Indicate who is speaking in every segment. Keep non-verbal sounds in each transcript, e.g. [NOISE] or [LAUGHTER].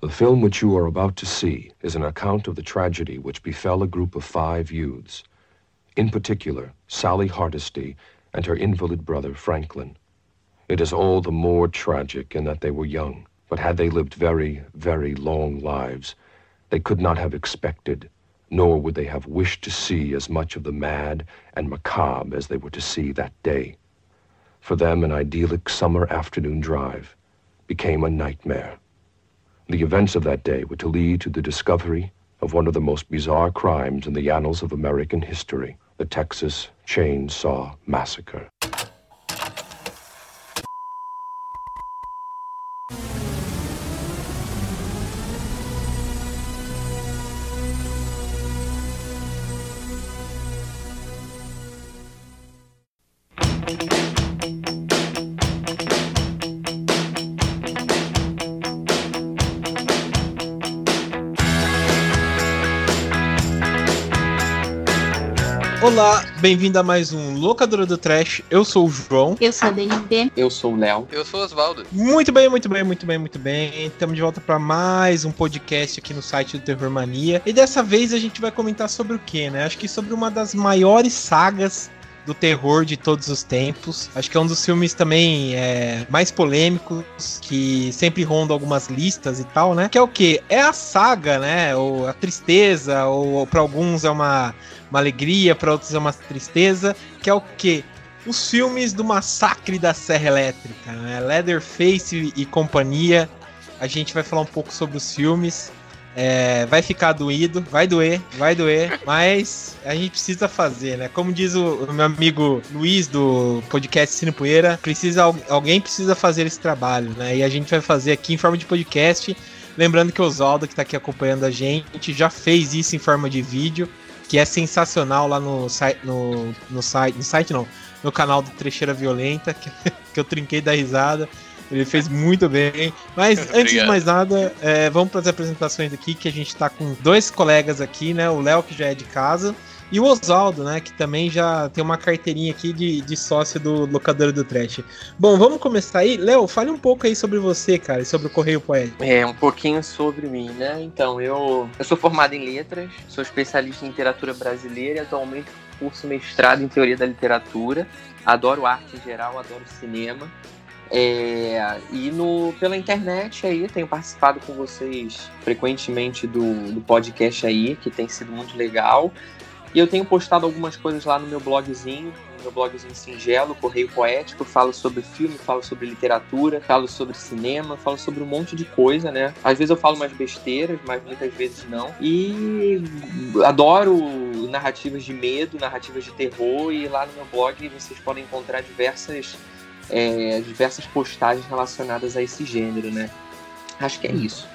Speaker 1: The film which you are about to see is an account of the tragedy which befell a group of five youths. In particular, Sally Hardesty and her invalid brother, Franklin. It is all the more tragic in that they were young, but had they lived very, very long lives, they could not have expected, nor would they have wished to see as much of the mad and macabre as they were to see that day. For them, an idyllic summer afternoon drive became a nightmare. The events of that day were to lead to the discovery of one of the most bizarre crimes in the annals of American history, the Texas Chainsaw Massacre.
Speaker 2: Bem-vindo a mais um Locadora do Trash. Eu sou o João.
Speaker 3: Eu sou a DNB.
Speaker 4: Eu sou o Léo.
Speaker 5: Eu sou o Osvaldo.
Speaker 2: Muito bem, muito bem, muito bem, muito bem. Estamos de volta para mais um podcast aqui no site do Terror Mania. E dessa vez a gente vai comentar sobre o que, né? Acho que sobre uma das maiores sagas do terror de todos os tempos. Acho que é um dos filmes também é, mais polêmicos, que sempre ronda algumas listas e tal, né? Que é o que? É a saga, né? Ou a tristeza, ou, ou para alguns é uma uma alegria, para outros é uma tristeza, que é o que? Os filmes do massacre da Serra Elétrica, né? Leatherface e companhia. A gente vai falar um pouco sobre os filmes. É, vai ficar doído, vai doer, vai doer, [LAUGHS] mas a gente precisa fazer, né? Como diz o, o meu amigo Luiz do podcast Cine Poeira, precisa, alguém precisa fazer esse trabalho, né? E a gente vai fazer aqui em forma de podcast. Lembrando que o Oswaldo, que está aqui acompanhando a gente, já fez isso em forma de vídeo que é sensacional lá no site, no, no site, no site não, no canal do Trecheira Violenta, que, [LAUGHS] que eu trinquei da risada. Ele fez muito bem. Mas [LAUGHS] antes de mais nada, é, vamos para as apresentações aqui, que a gente está com dois colegas aqui, né? O Léo, que já é de casa, e o Oswaldo, né? Que também já tem uma carteirinha aqui de, de sócio do Locador do Trash. Bom, vamos começar aí. Léo, fale um pouco aí sobre você, cara, e sobre o Correio Poético.
Speaker 4: É, um pouquinho sobre mim, né? Então, eu, eu sou formado em letras, sou especialista em literatura brasileira e atualmente curso mestrado em teoria da literatura. Adoro arte em geral, adoro cinema. É, e no, pela internet aí, tenho participado com vocês frequentemente do, do podcast aí, que tem sido muito legal. E eu tenho postado algumas coisas lá no meu blogzinho, no meu blogzinho singelo, Correio Poético, falo sobre filme, falo sobre literatura, falo sobre cinema, falo sobre um monte de coisa, né? Às vezes eu falo umas besteiras, mas muitas vezes não. E adoro narrativas de medo, narrativas de terror, e lá no meu blog vocês podem encontrar diversas, é, diversas postagens relacionadas a esse gênero, né? Acho que é isso.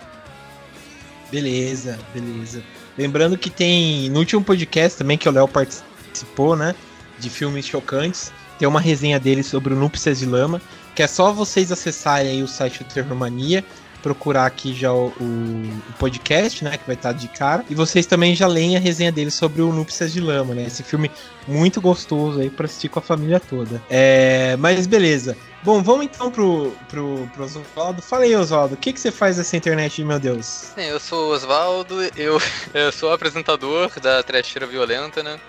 Speaker 2: Beleza, beleza. Lembrando que tem no último podcast também que o Léo participou, né? De filmes chocantes. Tem uma resenha dele sobre o Núpcias de Lama, que é só vocês acessarem aí o site do Terror Mania procurar aqui já o, o, podcast, né? Que vai estar de cara. E vocês também já leem a resenha dele sobre o Núpcias de Lama, né? Esse filme muito gostoso aí para assistir com a família toda. É, mas beleza. Bom, vamos então pro, pro, pro Oswaldo. Fala aí, Oswaldo, o que, que você faz nessa internet, meu Deus?
Speaker 5: Eu sou o Oswaldo, eu, [LAUGHS] eu sou apresentador da Trecheira Violenta, né?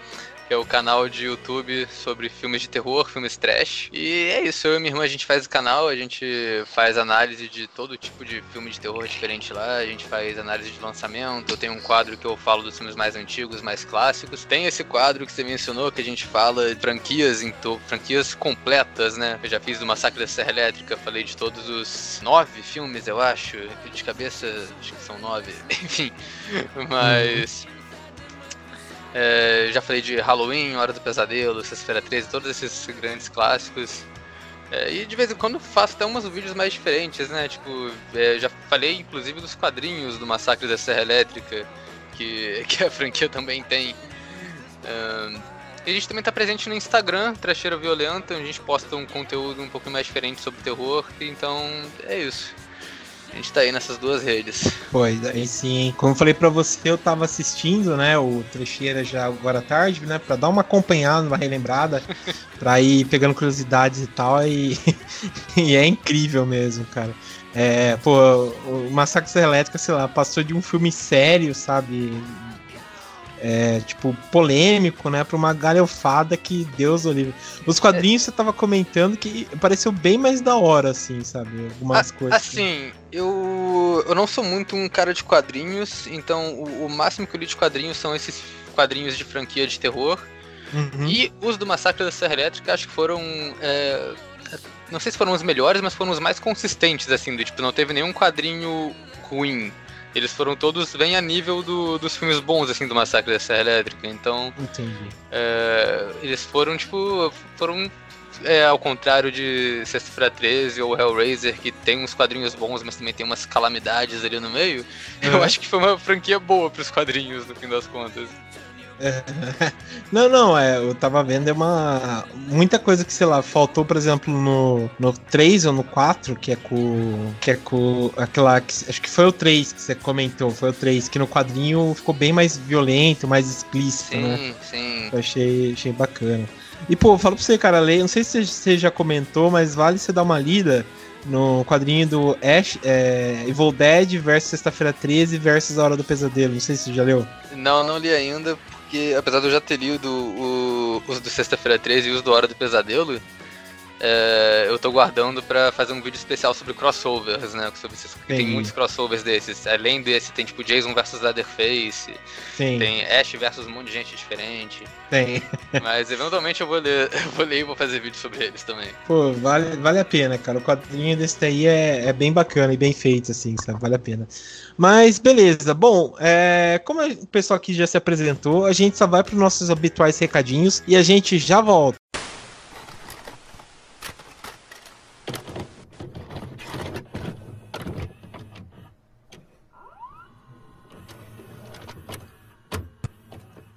Speaker 5: Que é o canal de YouTube sobre filmes de terror, filmes trash. E é isso, eu e minha irmã a gente faz o canal, a gente faz análise de todo tipo de filme de terror diferente lá, a gente faz análise de lançamento, eu tenho um quadro que eu falo dos filmes mais antigos, mais clássicos. Tem esse quadro que você mencionou que a gente fala de franquias, então, franquias completas, né? Eu já fiz do Massacre da Serra Elétrica, falei de todos os nove filmes, eu acho, de cabeça, acho que são nove, [LAUGHS] enfim. Mas... É, já falei de Halloween, Hora do Pesadelo, Sexta-feira 13, todos esses grandes clássicos. É, e de vez em quando faço até umas vídeos mais diferentes, né? Tipo, é, já falei inclusive dos quadrinhos do Massacre da Serra Elétrica, que, [LAUGHS] que a franquia também tem. E a gente também está presente no Instagram, Trecheira Violenta, onde a gente posta um conteúdo um pouco mais diferente sobre terror. Então é isso. A gente tá aí nessas duas redes.
Speaker 2: Pois, aí sim. Como eu falei pra você, eu tava assistindo, né, o Trecheira já agora à tarde, né, pra dar uma acompanhada, uma relembrada, [LAUGHS] pra ir pegando curiosidades e tal, e, [LAUGHS] e é incrível mesmo, cara. É, pô, o Massacre Elétrica, sei lá, passou de um filme sério, sabe? É, tipo, polêmico, né? Pra uma galhofada que Deus o livre. Os quadrinhos é. você tava comentando que pareceu bem mais da hora, assim, sabe? Algumas
Speaker 5: A,
Speaker 2: coisas.
Speaker 5: Assim, eu, eu não sou muito um cara de quadrinhos, então o, o máximo que eu li de quadrinhos são esses quadrinhos de franquia de terror. Uhum. E os do Massacre da Serra Elétrica acho que foram. É, não sei se foram os melhores, mas foram os mais consistentes, assim, do tipo, não teve nenhum quadrinho ruim. Eles foram todos bem a nível do, dos filmes bons, assim, do Massacre da Serra Elétrica. Então.
Speaker 2: Entendi.
Speaker 5: É, eles foram, tipo. Foram. É, ao contrário de Sexta-feira 13 ou Hellraiser, que tem uns quadrinhos bons, mas também tem umas calamidades ali no meio, uhum. eu acho que foi uma franquia boa pros quadrinhos, no fim das contas. [LAUGHS]
Speaker 2: Não, não, é, eu tava vendo é uma. Muita coisa que, sei lá, faltou, por exemplo, no, no 3 ou no 4, que é com. Que é com. Aquela. Que, acho que foi o 3 que você comentou, foi o 3, que no quadrinho ficou bem mais violento, mais explícito,
Speaker 5: sim,
Speaker 2: né?
Speaker 5: Sim, sim.
Speaker 2: Eu achei, achei bacana. E, pô, falo pra você, cara, Lei, não sei se você já comentou, mas vale você dar uma lida no quadrinho do Ash, é, Evil Dead versus Sexta-feira 13 versus A Hora do Pesadelo. Não sei se você já leu.
Speaker 5: Não, não li ainda, porque apesar de eu já ter lido o, os do Sexta-feira 13 e os do Hora do Pesadelo, é, eu tô guardando para fazer um vídeo especial sobre crossovers, né? Sobre esses, tem muitos crossovers desses. Além desse, tem tipo Jason vs Leatherface. Sim. Tem Ash versus um monte de gente diferente.
Speaker 2: Tem.
Speaker 5: Mas eventualmente eu vou ler, [LAUGHS] eu vou ler e vou fazer vídeo sobre eles também.
Speaker 2: Pô, vale, vale a pena, cara. O quadrinho desse daí é, é bem bacana e bem feito, assim, sabe? Vale a pena. Mas beleza. Bom, é, como o pessoal aqui já se apresentou, a gente só vai para os nossos habituais recadinhos e a gente já volta.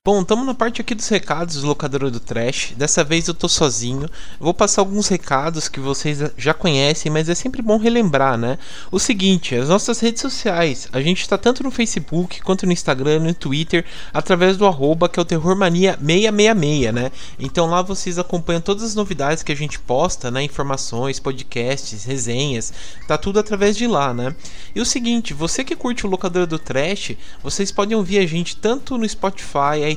Speaker 2: Bom, estamos na parte aqui dos recados do locadora do Trash. Dessa vez eu tô sozinho. Vou passar alguns recados que vocês já conhecem, mas é sempre bom relembrar, né? O seguinte, as nossas redes sociais. A gente está tanto no Facebook quanto no Instagram, no Twitter, através do arroba que é o Terrormania666, né? Então lá vocês acompanham todas as novidades que a gente posta, né? Informações, podcasts, resenhas. Tá tudo através de lá, né? E o seguinte, você que curte o locadora do Trash, vocês podem ouvir a gente tanto no Spotify,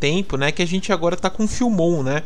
Speaker 2: tempo, né, que a gente agora tá com Filmon, né?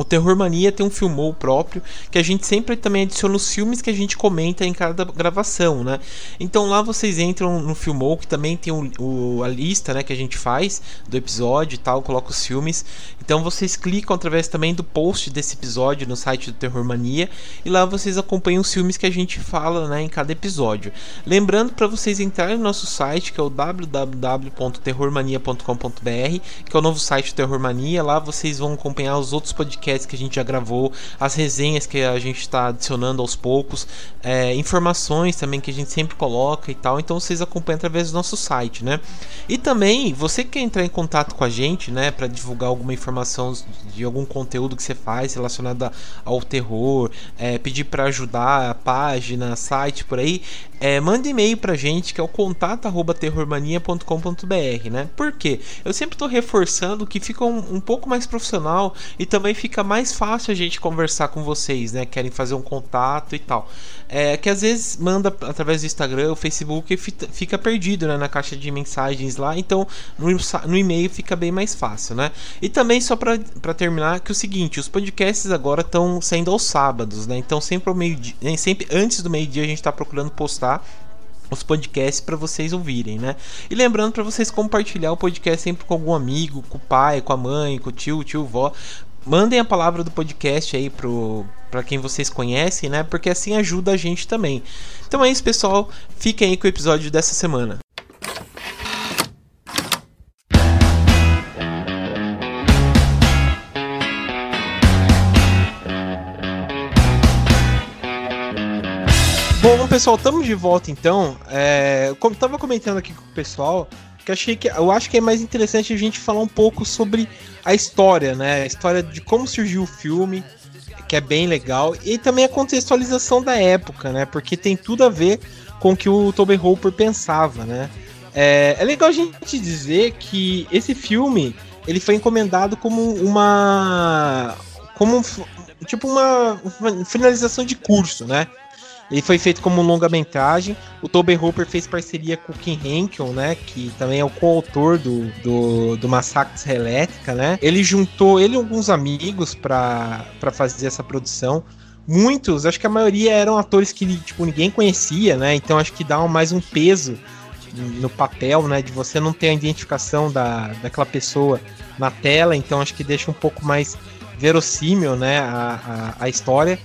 Speaker 2: O Terror Mania tem um filmou próprio que a gente sempre também adiciona os filmes que a gente comenta em cada gravação, né? Então lá vocês entram no filmou que também tem o, o, a lista, né, que a gente faz do episódio e tal, coloca os filmes. Então vocês clicam através também do post desse episódio no site do Terror Mania e lá vocês acompanham os filmes que a gente fala, né, em cada episódio. Lembrando para vocês entrarem no nosso site que é o www.terrormania.com.br, que é o novo site do Terror Mania. Lá vocês vão acompanhar os outros podcasts podcasts que a gente já gravou, as resenhas que a gente está adicionando aos poucos, é, informações também que a gente sempre coloca e tal. Então vocês acompanham através do nosso site, né? E também, você que quer entrar em contato com a gente, né, para divulgar alguma informação de algum conteúdo que você faz relacionado ao terror, é, pedir para ajudar a página, site por aí, é, manda e-mail pra gente que é o contato@terrormania.com.br, né? Por quê? Eu sempre estou reforçando que fica um, um, pouco mais profissional e também fica mais fácil a gente conversar com vocês, né? Querem fazer um contato e tal. É, que às vezes manda através do Instagram, o Facebook e fica perdido né, na caixa de mensagens lá, então no, no e-mail fica bem mais fácil, né? E também só para terminar que é o seguinte, os podcasts agora estão saindo aos sábados, né? Então sempre ao meio dia, sempre antes do meio dia a gente está procurando postar os podcasts para vocês ouvirem, né? E lembrando para vocês compartilhar o podcast sempre com algum amigo, com o pai, com a mãe, com o tio, tio, vó mandem a palavra do podcast aí pro para quem vocês conhecem, né? Porque assim ajuda a gente também. Então é isso, pessoal. Fiquem aí com o episódio dessa semana. Bom, pessoal, estamos de volta então. É, como estava comentando aqui com o pessoal, que achei que eu acho que é mais interessante a gente falar um pouco sobre a história, né? A história de como surgiu o filme, que é bem legal, e também a contextualização da época, né? Porque tem tudo a ver com o que o Tobey Hooper pensava, né? É, é legal a gente dizer que esse filme ele foi encomendado como uma como tipo uma finalização de curso, né? Ele foi feito como longa-metragem. O Tobey Hooper fez parceria com o Kim Henkel, né? Que também é o coautor do, do, do Massacre Elétrica, né? Ele juntou ele e alguns amigos para fazer essa produção. Muitos, acho que a maioria eram atores que tipo, ninguém conhecia, né? Então acho que dá mais um peso no papel, né? De você não ter a identificação da, daquela pessoa na tela, então acho que deixa um pouco mais verossímil, né? A, a, a história.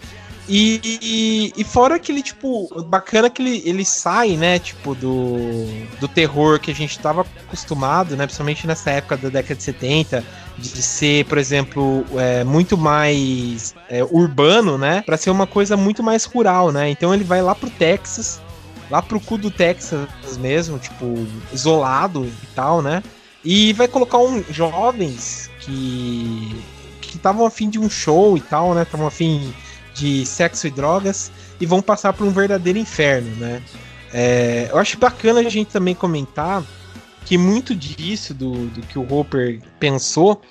Speaker 2: E, e, fora aquele, tipo, bacana que ele, ele sai, né, tipo, do, do terror que a gente tava acostumado, né, principalmente nessa época da década de 70, de ser, por exemplo, é, muito mais é, urbano, né, pra ser uma coisa muito mais rural, né, então ele vai lá pro Texas, lá pro cu do Texas mesmo, tipo, isolado e tal, né, e vai colocar um, jovens que que estavam afim de um show e tal, né, estavam afim de sexo e drogas e vão passar por um verdadeiro inferno, né? É, eu acho bacana a gente também comentar que muito disso do, do que o Hopper pensou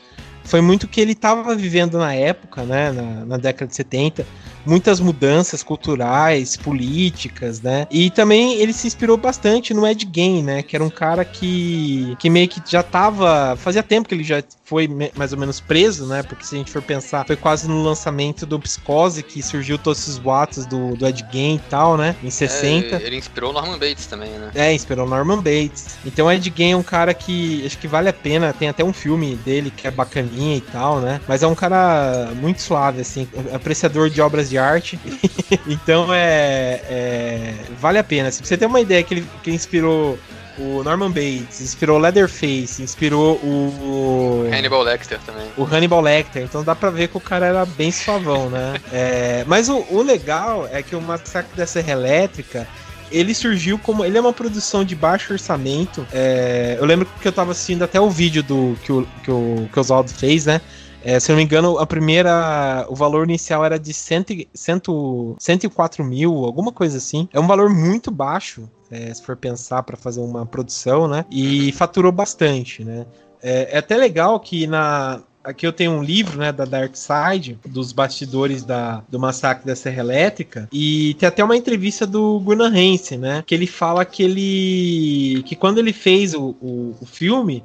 Speaker 2: foi muito que ele estava vivendo na época, né, na, na, década de 70, muitas mudanças culturais, políticas, né? E também ele se inspirou bastante no Ed Gein, né, que era um cara que, que meio que já tava, fazia tempo que ele já foi mais ou menos preso, né? Porque se a gente for pensar, foi quase no lançamento do Psicose que surgiu todos esses boatos do, do Ed Gein e tal, né? Em 60.
Speaker 5: É, ele inspirou Norman Bates também, né?
Speaker 2: É, inspirou Norman Bates. Então Ed Gein é um cara que acho que vale a pena, tem até um filme dele que é bacaninha e tal, né? Mas é um cara muito suave, assim, apreciador de obras de arte. [LAUGHS] então é, é, Vale a pena. Se você tem uma ideia que ele que inspirou o Norman Bates, inspirou Leatherface, inspirou o.
Speaker 5: Hannibal Lecter também.
Speaker 2: O Hannibal Lecter, então dá pra ver que o cara era bem suavão, né? é, mas o, o, legal é que o Massacre da Serra Elétrica. Ele surgiu como. Ele é uma produção de baixo orçamento. É, eu lembro que eu tava assistindo até o vídeo do que o, que o, que o Oswaldo fez, né? É, se eu não me engano, a primeira. O valor inicial era de cento, cento, 104 mil, alguma coisa assim. É um valor muito baixo, é, se for pensar para fazer uma produção, né? E faturou bastante, né? É, é, até legal que na. Aqui eu tenho um livro, né, da Dark Side, dos bastidores da, do massacre da Serra Elétrica, e tem até uma entrevista do Gunnar Hansen, né, que ele fala que ele, que quando ele fez o, o, o filme,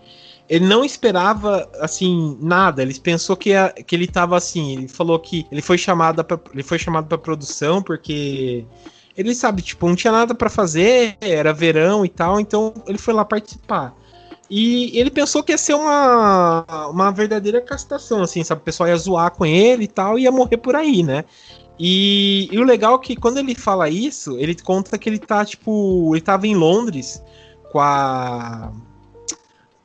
Speaker 2: ele não esperava assim nada. Ele pensou que, ia, que ele tava assim. Ele falou que ele foi chamado para ele foi chamado para produção porque ele sabe tipo não tinha nada para fazer, era verão e tal, então ele foi lá participar. E ele pensou que ia ser uma, uma verdadeira castação, assim, sabe? O pessoal ia zoar com ele e tal, ia morrer por aí, né? E, e, o legal é que quando ele fala isso, ele conta que ele tá, tipo, ele tava em Londres com a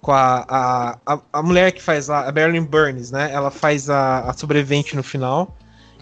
Speaker 2: com a, a, a, mulher que faz a, a Marilyn Burns, né? Ela faz a, a sobrevivente no final.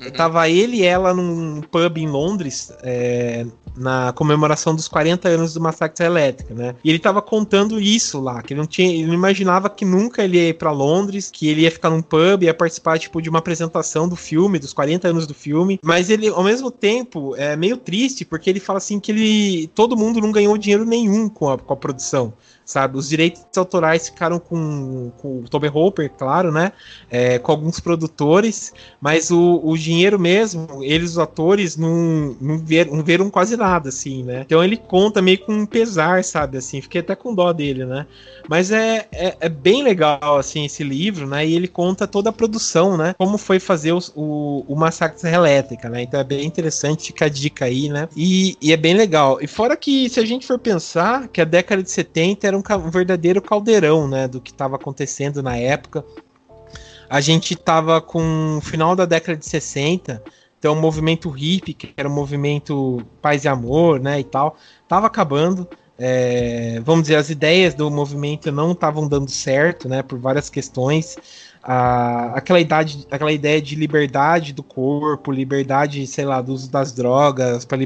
Speaker 2: Uhum. Tava ele e ela num pub em Londres, é, na comemoração dos 40 anos do massacre elétrica, né? E ele tava contando isso lá, que ele não tinha, ele não imaginava que nunca ele ia ir para Londres, que ele ia ficar num pub, ia participar tipo de uma apresentação do filme, dos 40 anos do filme, mas ele ao mesmo tempo é meio triste porque ele fala assim que ele todo mundo não ganhou dinheiro nenhum com a, com a produção sabe? Os direitos autorais ficaram com, com o Toby Hopper, claro, né? É, com alguns produtores, mas o, o dinheiro mesmo, eles, os atores, não, não, viram, não viram quase nada, assim, né? Então ele conta meio com um pesar, sabe? Assim, fiquei até com dó dele, né? Mas é, é, é, bem legal, assim, esse livro, né? E ele conta toda a produção, né? Como foi fazer os, o, o Massacre Serra Elétrica, né? Então é bem interessante, fica a dica aí, né? E, e é bem legal. E fora que, se a gente for pensar que a década de 70 era um, um verdadeiro caldeirão, né? Do que estava acontecendo na época. A gente tava com o final da década de 60, então o movimento hippie, que era o movimento paz e amor, né, e tal, tava acabando é, vamos dizer, as ideias do movimento não estavam dando certo, né, por várias questões. a, aquela idade, aquela ideia de liberdade do corpo, liberdade, sei lá, do uso das drogas, para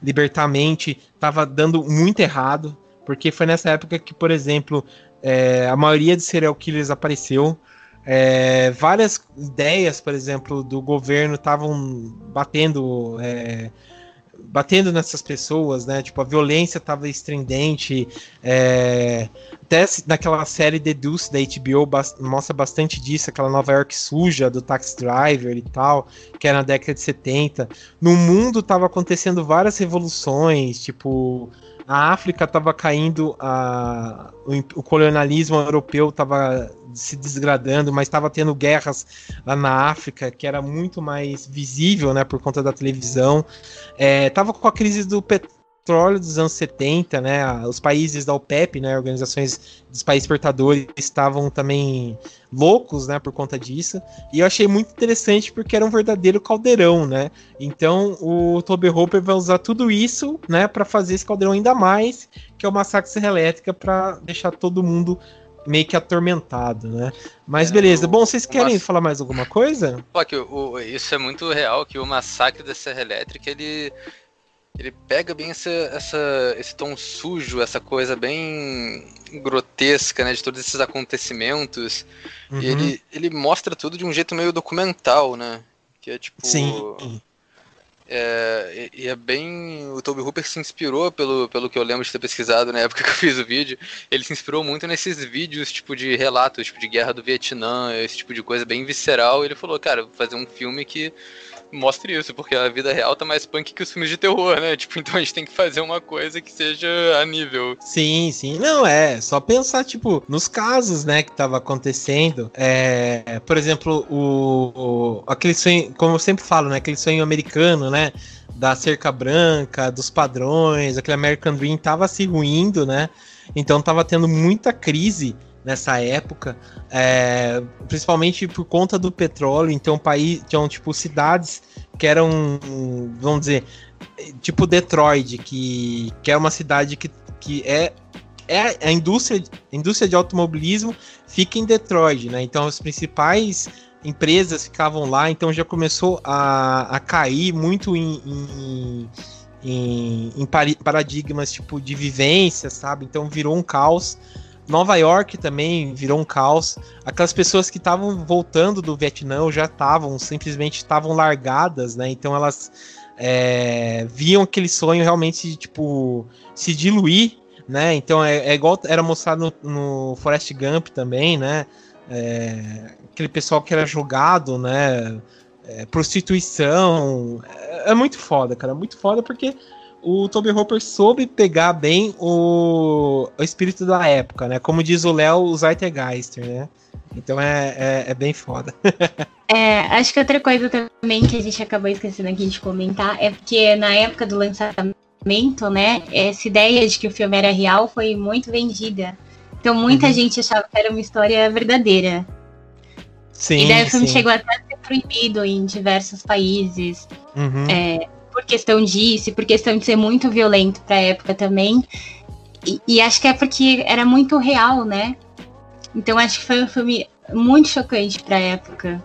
Speaker 2: libertar a mente, tava dando muito errado, porque foi nessa época que, por exemplo, é, a maioria de serial killers apareceu. É, várias ideias, por exemplo, do governo estavam batendo é, batendo nessas pessoas, né? Tipo, a violência estava estridente. É... Até naquela série The Deuce da HBO mostra bastante disso, aquela Nova York suja do Taxi Driver e tal, que era na década de 70. No mundo tava acontecendo várias revoluções, tipo a África estava caindo, a, o, o, colonialismo europeu estava se desgradando, mas estava tendo guerras lá na África, que era muito mais visível, né, por conta da televisão. É, tava com a crise do petróleo petróleo dos anos 70, né? Os países da OPEP, né? Organizações dos países exportadores estavam também loucos, né? Por conta disso. E eu achei muito interessante porque era um verdadeiro caldeirão, né? Então o Toby Hopper vai usar tudo isso, né? Para fazer esse caldeirão ainda mais, que é o massacre serra elétrica, para deixar todo mundo meio que atormentado, né? Mas é, beleza. O, Bom, vocês querem mass... falar mais alguma coisa?
Speaker 5: Pô, que o, isso é muito real, que o massacre da Serra Elétrica, ele ele pega bem essa, essa, esse tom sujo, essa coisa bem grotesca, né, de todos esses acontecimentos. Uhum. E ele, ele mostra tudo de um jeito meio documental, né? Que é tipo.
Speaker 2: Sim.
Speaker 5: É, e, é bem. O Toby Hooper se inspirou, pelo, pelo que eu lembro de ter pesquisado na época [LAUGHS] que eu fiz o vídeo. Ele se inspirou muito nesses vídeos, tipo, de relatos, tipo, de guerra do Vietnã, esse tipo de coisa bem visceral. E ele falou, cara, vou fazer um filme que mostre isso, porque a vida real tá mais punk que os filmes de terror, né? [LAUGHS] Tipo, então a gente tem que fazer uma coisa que seja a nível.
Speaker 2: Sim, sim. Não, é, só pensar, tipo, nos casos, né, que tava acontecendo. É, por exemplo, o, o aquele sonho, como eu sempre falo, né, aquele sonho americano, né? Da cerca branca, dos padrões, aquele American Dream tava se ruindo, né? Então tava tendo muita crise nessa época, é, principalmente por conta do petróleo. Então, país tinham tipo cidades que eram, vamos dizer, tipo Detroit, que, que é uma cidade que, que é é a indústria, indústria de automobilismo fica em Detroit, né? Então as principais empresas ficavam lá, então já começou a, a cair muito em, em, em, em paradigmas tipo de vivência, sabe? Então virou um caos. Nova York também virou um caos. Aquelas pessoas que estavam voltando do Vietnã já estavam, simplesmente estavam largadas, né? Então elas é, viam aquele sonho realmente, tipo, se diluir, né? Então é, é igual era mostrado no, no Forest Gump também, né? É, aquele pessoal que era jogado, né? É, prostituição. É, é muito foda, cara. Muito foda porque o Toby Hopper soube pegar bem o, o espírito da época, né? Como diz o Léo, o Zeitgeister, né? Então é, é, é, bem foda. [LAUGHS]
Speaker 3: é, acho que outra coisa também que a gente acabou esquecendo aqui de comentar é porque na época do lançamento, né, essa ideia de que o filme era real foi muito vendida. Então muita uhum. gente achava que era uma história verdadeira.
Speaker 2: Sim,
Speaker 3: e daí o filme sim. chegou até a ser proibido em diversos países. Uhum. É, por questão disso, por questão de ser muito violento pra época também. E, e, acho que é porque era muito real, né? Então acho que foi um filme muito chocante pra época.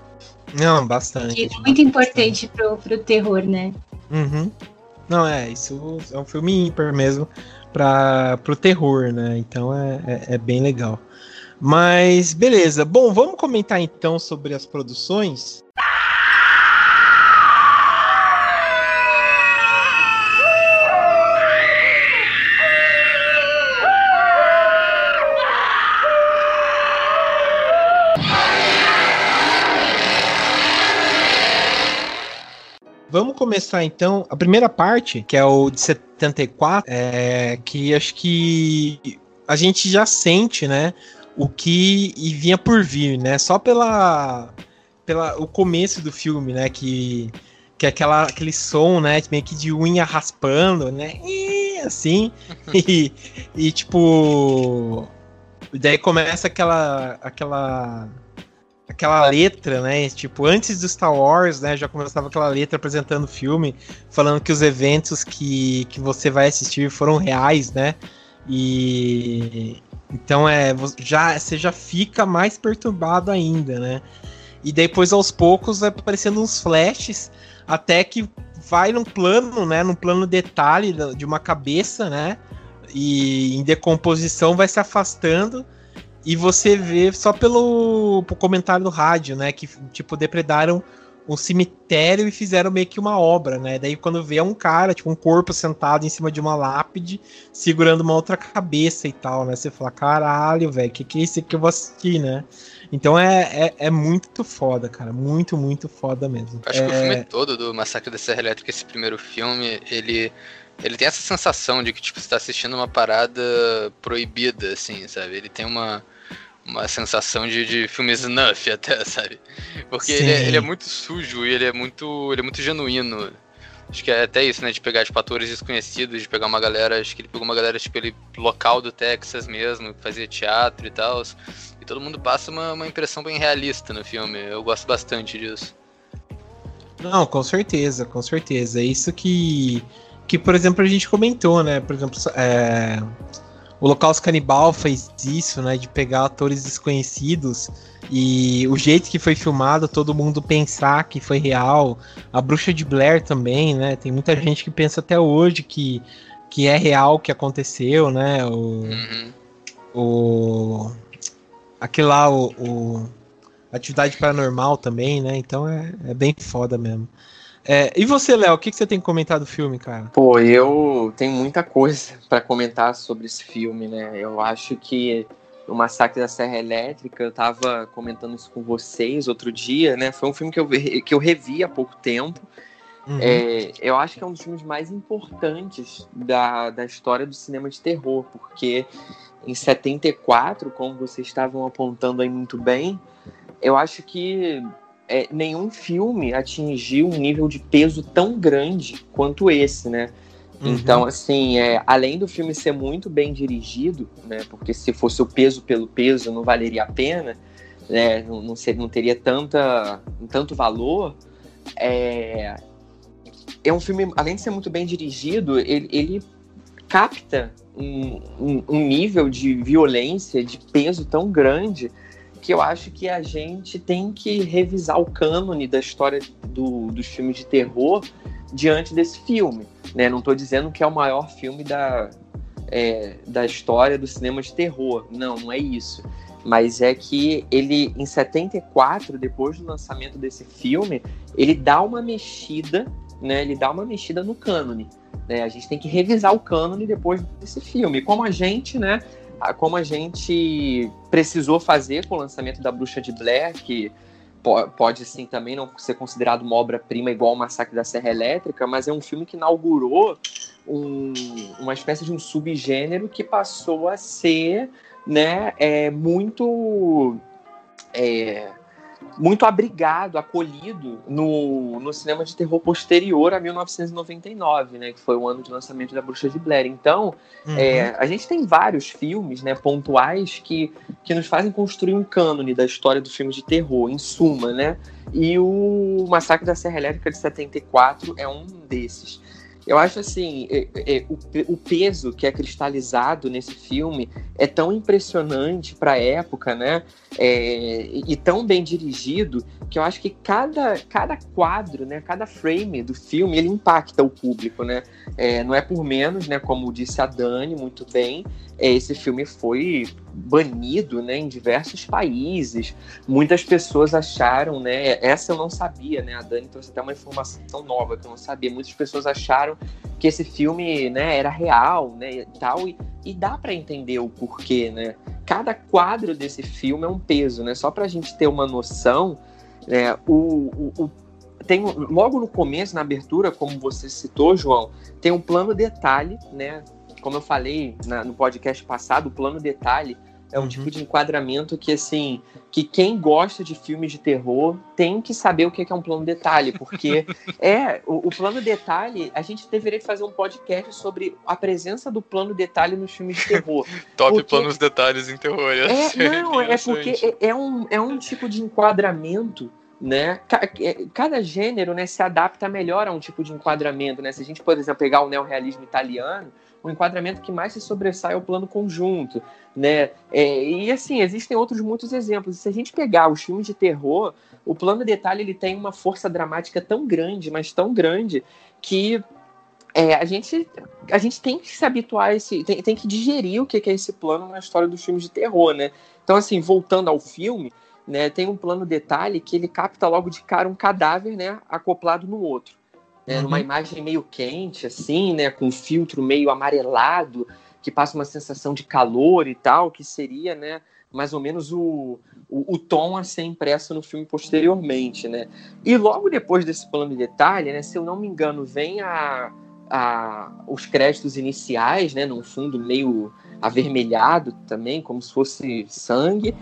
Speaker 2: Não, bastante.
Speaker 3: E muito importante pro, pro terror, né?
Speaker 2: Uhum. Não, é, isso é um filme ímpar mesmo para pro terror, né? Então é, é, é bem legal. Mas beleza. Bom, vamos comentar então sobre as produções. Vamos começar então. A primeira parte, que é o de 74, é, que acho que a gente já sente, né, o que vinha por vir, né? Só pela, pela o começo do filme, né, que que é aquela, aquele som, né, meio que de unha raspando, né, e assim, [LAUGHS] e, e tipo, daí começa aquela aquela aquela letra, né? Tipo, antes do Star Wars, né? Já começava aquela letra apresentando o filme, falando que os eventos que, que você vai assistir foram reais, né? E, Então é já você já fica mais perturbado ainda, né? E depois aos poucos vai aparecendo uns flashes até que vai num plano, né, num plano detalhe de uma cabeça, né? E em decomposição vai se afastando e você vê só pelo, pelo comentário do rádio, né, que tipo depredaram um cemitério e fizeram meio que uma obra, né? Daí quando vê é um cara, tipo um corpo sentado em cima de uma lápide, segurando uma outra cabeça e tal, né? Você fala, caralho, velho, que que é isso que eu vou assistir, né? Então é, é, é, muito foda, cara. Muito, muito foda mesmo.
Speaker 5: Acho
Speaker 2: é...
Speaker 5: que o filme todo do Massacre da Serra Elétrica, esse primeiro filme, ele. Ele tem essa sensação de que, tipo, você tá assistindo uma parada proibida, assim, sabe? Ele tem uma uma sensação de, de filme snuff até, [LAUGHS] sabe? Porque ele é, ele é, muito sujo e ele é muito, ele é muito genuíno. Acho que é até isso, né? De pegar, tipo, atores desconhecidos, de pegar uma galera, acho que ele pegou uma galera, tipo, ele local do Texas mesmo, que fazia teatro e tal. E todo mundo passa uma, uma impressão bem realista no filme. Eu gosto bastante disso.
Speaker 2: Não, com certeza, com certeza. É isso que, que por exemplo, a gente comentou, né? Por exemplo, é o Holocausto Canibal fez isso, né? De pegar atores desconhecidos e o jeito que foi filmado, todo mundo pensar que foi real. A Bruxa de Blair também, né? Tem muita gente que pensa até hoje que, que é real o que aconteceu, né? O. Uhum. o aquele lá, o, o. Atividade Paranormal também, né? Então é, é bem foda mesmo. É, e você, Léo, o que, que você tem comentado do filme, cara?
Speaker 4: Pô, eu tenho muita coisa [LAUGHS] para comentar sobre esse filme, né? Eu acho que o Massacre da Serra Elétrica, eu tava comentando isso com vocês outro dia, né? Foi um filme que eu, que eu revi há pouco tempo. Uhum. É, eu acho que é um dos filmes mais importantes da, da história do cinema de terror, porque em 74, como vocês estavam apontando aí muito bem, eu acho que é, nenhum filme atingiu um nível de peso tão grande quanto esse, né? Uhum. Então, assim, é, além do filme ser muito bem dirigido, né? Porque se fosse o peso pelo peso, não valeria a pena, né? Não, não, ser, não teria tanta, tanto valor. É, é um filme, além de ser muito bem dirigido, ele, ele capta um, um, um nível de violência, de peso tão grande que eu acho que a gente tem que revisar o cânone da história do, dos filmes de terror diante desse filme. Né? Não estou dizendo que é o maior filme da, é, da história do cinema de terror. Não, não é isso. Mas é que ele, em 74, depois do lançamento desse filme, ele dá uma mexida, né? Ele dá uma mexida no cânone. Né? A gente tem que revisar o cânone depois desse filme. Como a gente, né? Como a gente precisou fazer com o lançamento da Bruxa de Blair, que pode sim também não ser considerado uma obra-prima igual o Massacre da Serra Elétrica, mas é um filme que inaugurou um, uma espécie de um subgênero que passou a ser né, é, muito é, muito abrigado, acolhido no, no cinema de terror posterior a 1999, né, que foi o ano de lançamento da Bruxa de Blair. Então, uhum. é, a gente tem vários filmes, né, pontuais que, que nos fazem construir um cânone da história do filme de terror, em suma, né? E o Massacre da Serra Elétrica de 74 é um desses. Eu acho assim, é, é, o, o, peso que é cristalizado nesse filme é tão impressionante para a época, né? É, e tão bem dirigido que eu acho que cada, cada quadro, né? Cada frame do filme ele impacta o público, né? É, não é por menos, né? Como disse a Dani muito bem, é, esse filme foi banido né, em diversos países. Muitas pessoas acharam, né? Essa eu não sabia, né? A Dani trouxe até uma informação nova que eu não sabia. Muitas pessoas acharam que esse filme né, era real, né? E tal, e, e dá para entender o porquê, né? Cada quadro desse filme é um peso, né? Só para a gente ter uma noção, né, o, o, o tem logo no começo, na abertura, como você citou, João, tem um plano detalhe, né? como eu falei na, no podcast passado, o plano detalhe é um uhum. tipo de enquadramento que, assim, que quem gosta de filmes de terror tem que saber o que é um plano detalhe, porque [LAUGHS] é, o, o, plano detalhe, a gente deveria fazer um podcast sobre a presença do plano detalhe nos filmes de terror. [LAUGHS]
Speaker 5: Top porque... planos detalhes em terror.
Speaker 4: É, não, é porque é, é, um, é um tipo de enquadramento né? É, cada gênero, né, se adapta melhor a um tipo de enquadramento, né? Se a gente, por exemplo, pegar o neorrealismo italiano, o enquadramento que mais se sobressai é o plano conjunto, né? É, e assim, existem outros muitos exemplos. Se a gente pegar os filmes de terror, o plano detalhe ele tem uma força dramática tão grande, mas tão grande, que é, a, gente, a gente tem que se habituar a esse. Tem, tem que digerir o que é esse plano na história dos filmes de terror, né? Então, assim, voltando ao filme, né, tem um plano detalhe que ele capta logo de cara um cadáver, né, acoplado no outro. Né, uhum. Numa imagem meio quente, assim, né, com um filtro meio amarelado, que passa uma sensação de calor e tal, que seria, né, mais ou menos o, o, o, tom a ser impresso no filme posteriormente, né? E logo depois desse plano de detalhe, né, se eu não me engano, vem a, a, os créditos iniciais, né, num fundo meio avermelhado também, como se fosse sangue.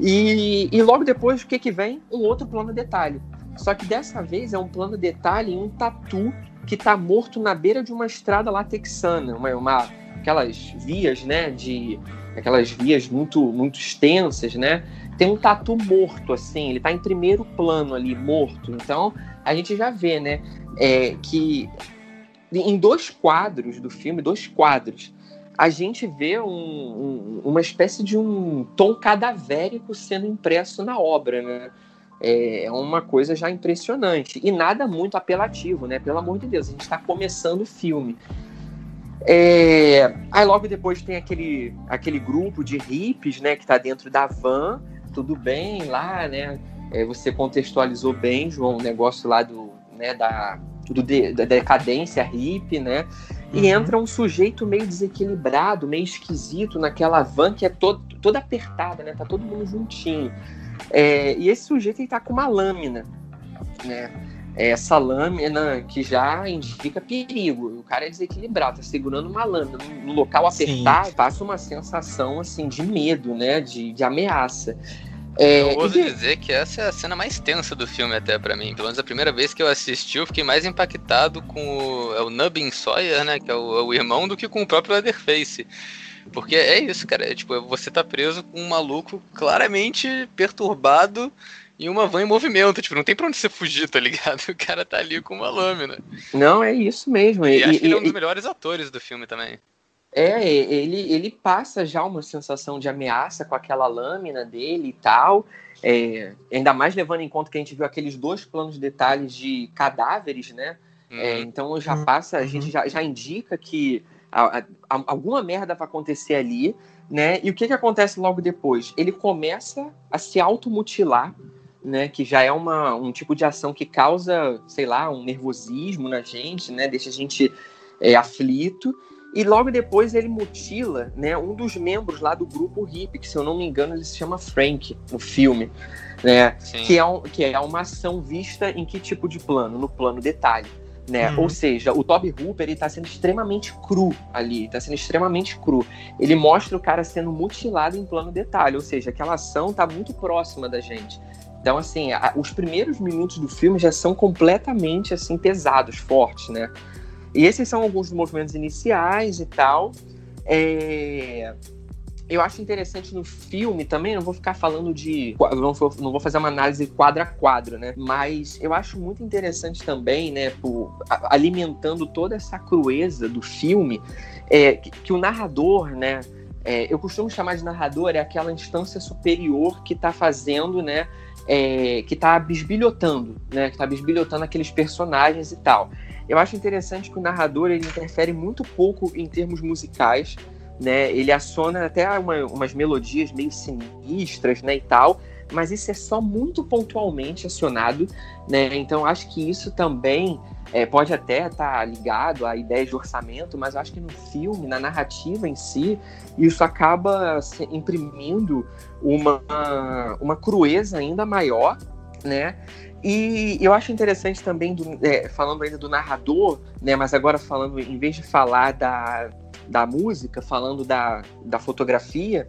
Speaker 4: E, e logo depois, o que, que vem? Um outro plano detalhe. Só que dessa vez é um plano detalhe em um tatu que está morto na beira de uma estrada lá texana, uma, uma, aquelas vias, né, de aquelas vias muito muito extensas, né? Tem um tatu morto assim, ele está em primeiro plano ali, morto. Então a gente já vê, né, é, que em dois quadros do filme, dois quadros, a gente vê um, um, uma espécie de um tom cadavérico sendo impresso na obra, né? É, é uma coisa já impressionante e nada muito apelativo, né? Pelo amor de Deus, a gente está começando o filme. É... Aí logo depois tem aquele, aquele grupo de hippies, né, que está dentro da van, tudo bem lá, né? É, você contextualizou bem, João, o negócio lá do, né, da, do de, da decadência hippie, né? E uhum. entra um sujeito meio desequilibrado, meio esquisito naquela van que é todo, toda apertada, né? Tá todo mundo juntinho. É, e esse sujeito ele tá com uma lâmina, né? É essa lâmina que já indica perigo. O cara é desequilibrado, tá segurando uma lâmina. No local apertado, Sim. passa uma sensação assim de medo, né? De, de ameaça.
Speaker 5: É, eu ouso e... dizer que essa é a cena mais tensa do filme até para mim. Pelo menos a primeira vez que eu assisti, eu fiquei mais impactado com o, é o Nubbin Sawyer, né? Que é o, é o, irmão, do que com o próprio Leatherface. Porque é isso, cara. É, tipo, você tá preso com um maluco claramente perturbado e uma van em movimento. Tipo, não tem pra onde você fugir, tá ligado? [LAUGHS] O cara tá ali com uma lâmina.
Speaker 4: Não, é isso mesmo.
Speaker 5: E, e acho que ele é um dos melhores atores do filme também.
Speaker 4: É, ele, ele passa já uma sensação de ameaça com aquela lâmina dele e tal. É, ainda mais levando em conta que a gente viu aqueles dois planos de detalhes de cadáveres, né? É, uhum. É, então já uhum. passa, a gente uhum. já, já indica que a, a, alguma merda vai acontecer ali, né? E o que, que acontece logo depois? Ele começa a se automutilar, né? Que já é uma, um tipo de ação que causa, sei lá, um nervosismo na gente, né? Deixa a gente é, aflito. E logo depois ele mutila né, um dos membros lá do grupo hippie, que se eu não me engano ele se chama Frank no filme, né? Que é, um, que é uma ação vista em que tipo de plano? No plano detalhe. Né? Uhum. Ou seja, o Toby Hooper está sendo extremamente cru ali, está sendo extremamente cru. Ele mostra o cara sendo mutilado em plano detalhe, ou seja, aquela ação está muito próxima da gente. Então, assim, a, os primeiros minutos do filme já são completamente assim pesados, fortes, né? E esses são alguns dos movimentos iniciais e tal. É... Eu acho interessante no filme também, não vou ficar falando de. Não vou, não vou fazer uma análise quadro a quadro, né? Mas eu acho muito interessante também, né, por, alimentando toda essa crueza do filme, é, que, que o narrador, né? É, eu costumo chamar de narrador é aquela instância superior que está fazendo, né? É, que está bisbilhotando, né? Que está bisbilhotando aqueles personagens e tal. Eu acho interessante que o narrador ele interfere muito pouco em termos musicais, né? Ele aciona até uma, umas melodias meio sinistras, né, e tal, mas isso é só muito pontualmente acionado, né? Então acho que isso também é, pode até estar tá ligado à ideia de orçamento, mas acho que no filme, na narrativa em si, isso acaba imprimindo uma, uma crueza ainda maior, né? E eu acho interessante também, do, é, falando ainda do narrador, né, mas agora falando, em vez de falar da, da música, falando da, da fotografia,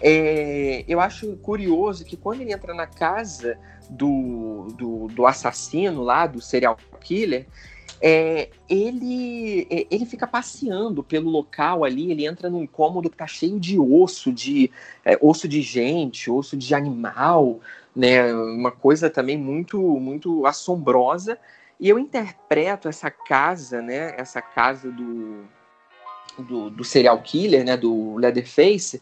Speaker 4: é, eu acho curioso que quando ele entra na casa do, do, do assassino lá, do serial killer, é, ele, é, ele fica passeando pelo local ali, ele entra num cômodo que tá cheio de osso, de é, osso de gente, osso de animal, né? Uma coisa também muito, muito assombrosa. E eu interpreto essa casa, né? Essa casa do, do, do serial killer, né? Do Leatherface,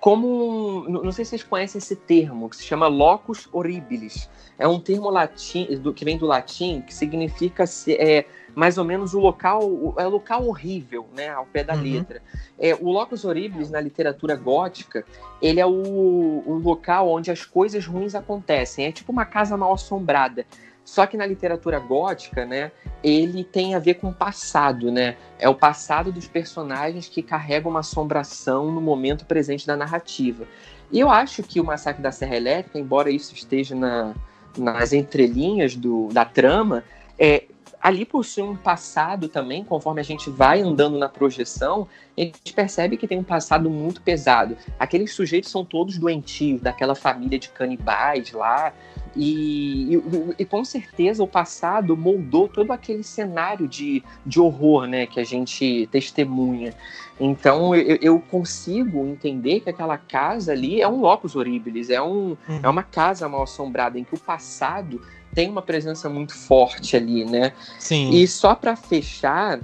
Speaker 4: como não sei se vocês conhecem esse termo que se chama locus horribilis. É um termo latim do, que vem do latim que significa é, mais ou menos o local é o local horrível, né, ao pé da uhum. letra. É, o locus horribilis na literatura gótica ele é o, o local onde as coisas ruins acontecem. É tipo uma casa mal assombrada. Só que na literatura gótica, né, ele tem a ver com o passado, né? É o passado dos personagens que carregam uma assombração no momento presente da narrativa. E eu acho que o Massacre da Serra Elétrica, embora isso esteja na, nas entrelinhas do, da trama, é, ali possui um passado também, conforme a gente vai andando na projeção, a gente percebe que tem um passado muito pesado. Aqueles sujeitos são todos doentios, daquela família de canibais lá, e, e, e, com certeza o passado moldou todo aquele cenário de, de horror né, que a gente testemunha. Então eu, eu consigo entender que aquela casa ali é um locus horribilis, é, um, uhum. é uma casa mal assombrada, em que o passado tem uma presença muito forte ali, né?
Speaker 2: Sim.
Speaker 4: E só para fechar,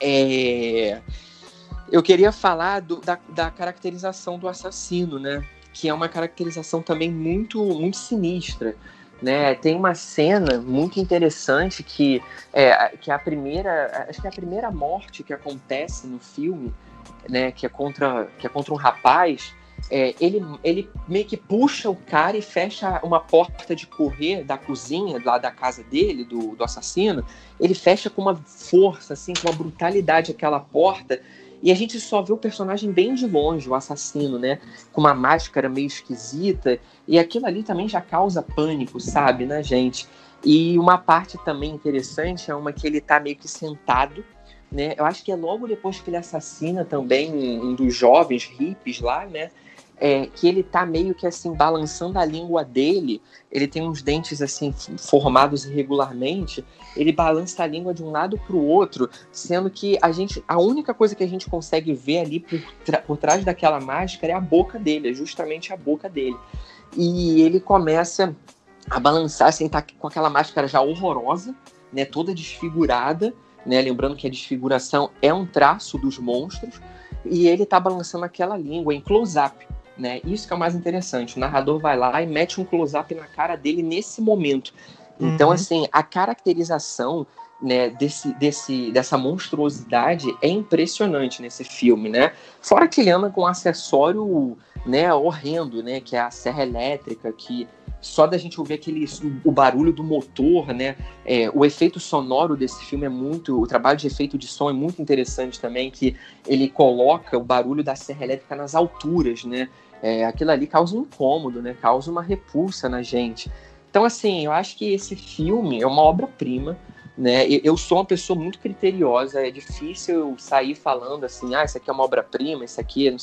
Speaker 4: é... eu queria falar do, da, da caracterização do assassino, né? que é uma caracterização também muito, muito sinistra. Né, tem uma cena muito interessante que é, que é a primeira, acho que é a primeira morte que acontece no filme, né, que é contra, que é contra um rapaz. É, ele, ele meio que puxa o cara e fecha uma porta de correr da cozinha, lá da casa dele, do, do assassino. Ele fecha com uma força, assim, com uma brutalidade aquela porta e a gente só vê o personagem bem de longe, o assassino, né? Com uma máscara meio esquisita. E aquilo ali também já causa pânico, sabe, né, gente? E uma parte também interessante é uma que ele tá meio que sentado, né? Eu acho que é logo depois que ele assassina também um dos jovens hippies lá, né? É, que ele tá meio que assim balançando a língua dele. Ele tem uns dentes assim formados irregularmente. Ele balança a língua de um lado para o outro, sendo que a gente, a única coisa que a gente consegue ver ali por, por trás daquela máscara é a boca dele, é justamente a boca dele. E ele começa a balançar, assim, tá com aquela máscara já horrorosa, né, toda desfigurada, né, lembrando que a desfiguração é um traço dos monstros, e ele tá balançando aquela língua em close-up né? Isso que é o mais interessante. O narrador vai lá e mete um close-up na cara dele nesse momento. Então, uhum. assim, a caracterização né, desse, desse, dessa monstruosidade é impressionante nesse filme, né? Fora que ele anda com um acessório né, horrendo, né? Que é a serra elétrica, que só da gente ouvir aquele o barulho do motor, né? É, o efeito sonoro desse filme é muito, o trabalho de efeito de som é muito interessante também, que ele coloca o barulho da serra elétrica nas alturas, né? É, aquilo ali causa um incômodo, né? Causa uma repulsa na gente. Então, assim, eu acho que esse filme é uma obra-prima, né? Eu sou uma pessoa muito criteriosa, é difícil eu sair falando assim, ah, isso aqui é uma obra-prima, isso aqui é,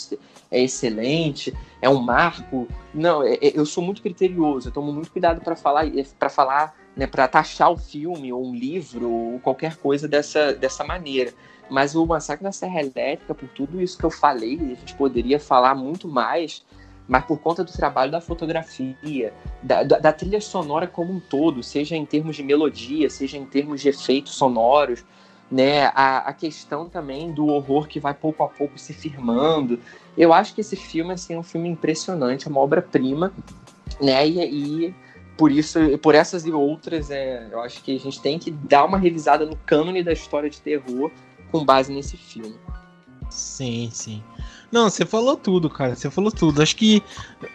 Speaker 4: é, excelente, é um marco. Não, é, é, eu sou muito criterioso, eu tomo muito cuidado para falar, para falar, né, para taxar o filme ou um livro ou qualquer coisa dessa, dessa maneira. Mas o Massacre da Serra Elétrica, por tudo isso que eu falei, a gente poderia falar muito mais, mas por conta do trabalho da fotografia, da, da, da, trilha sonora como um todo, seja em termos de melodia, seja em termos de efeitos sonoros, né, a, a questão também do horror que vai pouco a pouco se firmando. Eu acho que esse filme assim, é um filme impressionante, é uma obra-prima, né, e, e por isso, por essas e outras, é, eu acho que a gente tem que dar uma revisada no cânone da história de terror com base nesse filme.
Speaker 2: Sim, sim. Não, você falou tudo, cara. Você falou tudo. Acho que,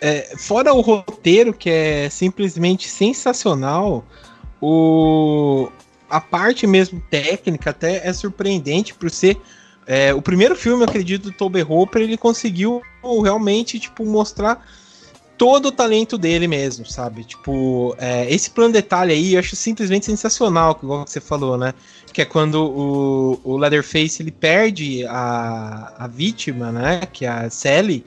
Speaker 2: é, fora o roteiro, que é simplesmente sensacional, o, a parte mesmo técnica até é surpreendente por ser. É, o primeiro filme, eu acredito, do Toby Hooper, ele conseguiu realmente tipo, mostrar todo o talento dele mesmo, sabe? Tipo, é, esse plano detalhe aí eu acho simplesmente sensacional, como você falou, né? Que é quando o, o Leatherface ele perde a, a vítima, né? Que é a Sally,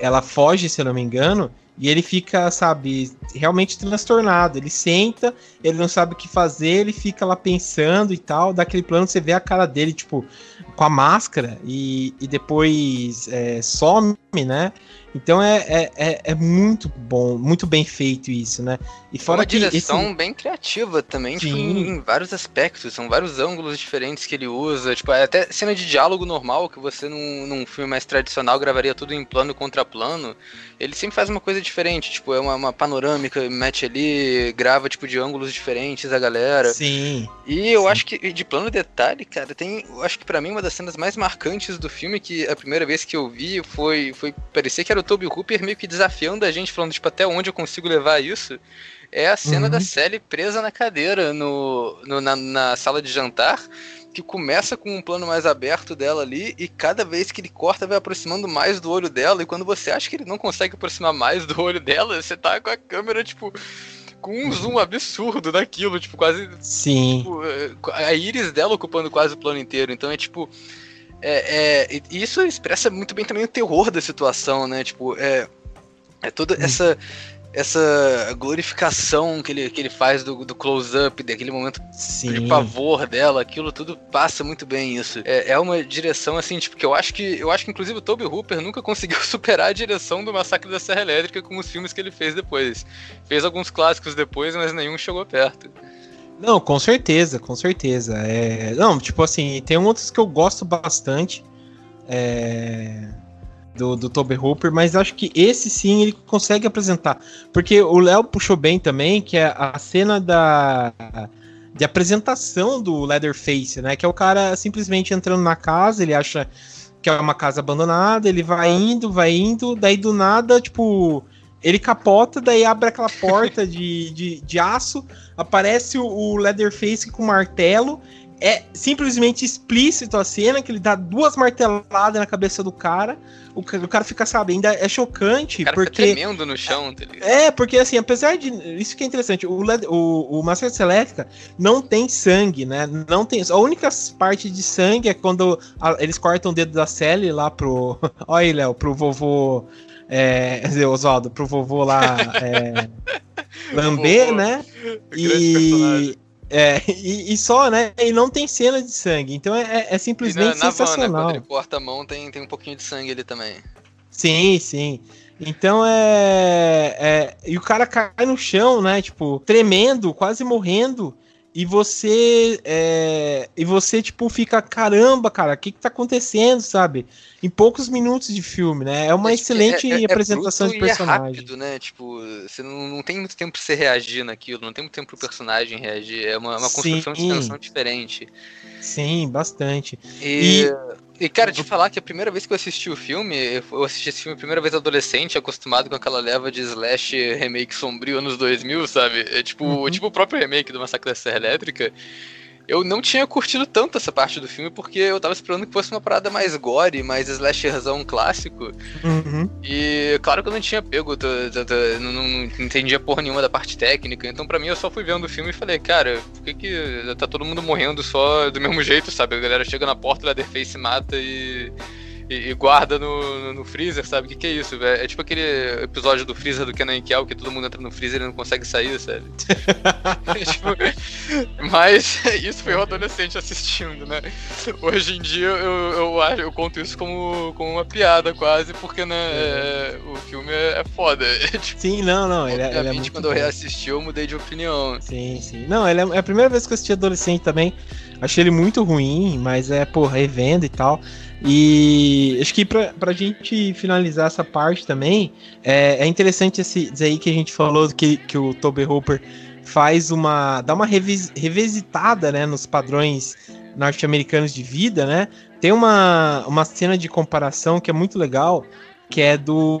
Speaker 2: ela foge, se eu não me engano, e ele fica, sabe, realmente transtornado. Ele senta, ele não sabe o que fazer, ele fica lá pensando e tal. Daquele plano você vê a cara dele, tipo, com a máscara e, e depois é, some, né? Então é, é, é, é, muito bom, muito bem feito isso, né?
Speaker 5: E fora uma direção esse... bem criativa também, tipo, em, vários aspectos, são vários ângulos diferentes que ele usa, tipo, é até cena de diálogo normal que você num, num filme mais tradicional gravaria tudo em plano contra plano, ele sempre faz uma coisa diferente, tipo, é uma, uma panorâmica, mete ali, grava tipo de ângulos diferentes a galera.
Speaker 2: Sim.
Speaker 5: E eu
Speaker 2: sim.
Speaker 5: acho que de plano detalhe, cara, tem, eu acho que para mim uma das cenas mais marcantes do filme que a primeira vez que eu vi foi foi parecia que era o Toby Hooper meio que desafiando a gente, falando, tipo, até onde eu consigo levar isso. É a cena uhum. da Sally presa na cadeira no, no na, na sala de jantar que começa com um plano mais aberto dela ali e cada vez que ele corta vai aproximando mais do olho dela e quando você acha que ele não consegue aproximar mais do olho dela, você tá com a câmera tipo com um zoom absurdo naquilo, tipo quase
Speaker 2: Sim.
Speaker 5: Tipo, a íris dela ocupando quase o plano inteiro. Então é tipo é, é, isso expressa muito bem também o terror da situação, né? Tipo, é, é toda essa essa glorificação que ele, que ele faz do, do close-up, daquele momento Sim. de pavor dela, aquilo tudo passa muito bem isso. É, é uma direção assim, tipo, que eu acho que eu acho que inclusive o Toby Hooper nunca [LAUGHS] conseguiu superar a direção do Massacre da Serra Elétrica com os filmes que ele fez depois. Fez alguns clássicos depois, mas nenhum chegou perto.
Speaker 2: Não, com certeza, com certeza. É... Não, tipo assim, tem outros que eu gosto bastante é... do, do Toby Hooper, mas acho que esse sim ele consegue apresentar. Porque o Léo puxou bem também, que é a cena da de apresentação do Leatherface, né? Que é o cara simplesmente entrando na casa, ele acha que é uma casa abandonada, ele vai indo, vai indo, daí do nada, tipo, ele capota, daí abre aquela porta de, de, de aço, aparece o, o Leatherface com martelo. É simplesmente explícito a cena, que ele dá duas marteladas na cabeça do cara. O, o cara fica, sabe, ainda é chocante. O cara porque,
Speaker 5: fica tremendo no chão, tá ligado?
Speaker 2: É, porque assim, apesar de. Isso que é interessante, o, o, o Massacre Elétrica não tem sangue, né? Não tem. A única parte de sangue é quando a, eles cortam o dedo da Sally lá pro. [LAUGHS] Olha aí, Léo, pro vovô é, Oswaldo, pro vovô lá é, [LAUGHS] lamber, né? E, é, e, e, só, né? E não tem cena de sangue. Então é, é simplesmente na, na sensacional. Van, né, quando
Speaker 5: ele corta a mão, tem, tem um pouquinho de sangue ali também.
Speaker 2: Sim, sim. Então é, é. E o cara cai no chão, né? Tipo, tremendo, quase morrendo e você é, e você tipo fica caramba cara o que que tá acontecendo sabe? Em poucos minutos de filme né? É uma é, excelente é, é, é apresentação de personagem é rápido
Speaker 5: né? Tipo você não, não tem muito tempo pra você reagir naquilo não tem muito tempo pro personagem reagir. É uma, uma construção Sim. de tensão diferente.
Speaker 2: Sim, bastante.
Speaker 5: E, e, cara, de falar que a primeira vez que eu assisti o filme, eu assisti esse filme a primeira vez adolescente, acostumado com aquela leva de slash remake sombrio anos 2000, sabe? É tipo, uhum. tipo o próprio remake do Massacre da Serra Elétrica eu não tinha curtido tanto essa parte do filme porque eu tava esperando que fosse uma parada mais gore, mais slasherzão clássico.
Speaker 2: Uhum.
Speaker 5: E claro que eu não tinha pego, tô, tô, tô, não, não, entendia porra nenhuma da parte técnica. Então para mim eu só fui vendo o filme e falei, cara, por que, que tá todo mundo morrendo só do mesmo jeito, sabe? A galera chega na porta, da Leatherface mata e e, e guarda no, no, freezer, sabe? O que, que é isso? É, é, tipo aquele episódio do freezer do Kenan Kel, que todo mundo entra no freezer e não consegue sair, sabe? [LAUGHS] [LAUGHS] tipo, mas [LAUGHS] isso foi o adolescente assistindo, né? Hoje em dia eu, eu, eu, eu conto isso como, como uma piada quase, porque né, é, o filme é, é foda.
Speaker 2: tipo, sim, não, não. Ele,
Speaker 5: é,
Speaker 2: ele é
Speaker 5: quando bom. eu reassisti, eu mudei de opinião.
Speaker 2: Sim, sim. Não, ele é, é a primeira vez que eu assisti adolescente também. Achei ele muito ruim, mas é, porra, revendo e tal. E acho que pra, pra gente finalizar essa parte também, é, é interessante esse, esse aí que a gente falou que, que o Toby Hooper faz uma. dá uma revis, revisitada né, nos padrões norte-americanos de vida, né? Tem uma, uma cena de comparação que é muito legal, que é do,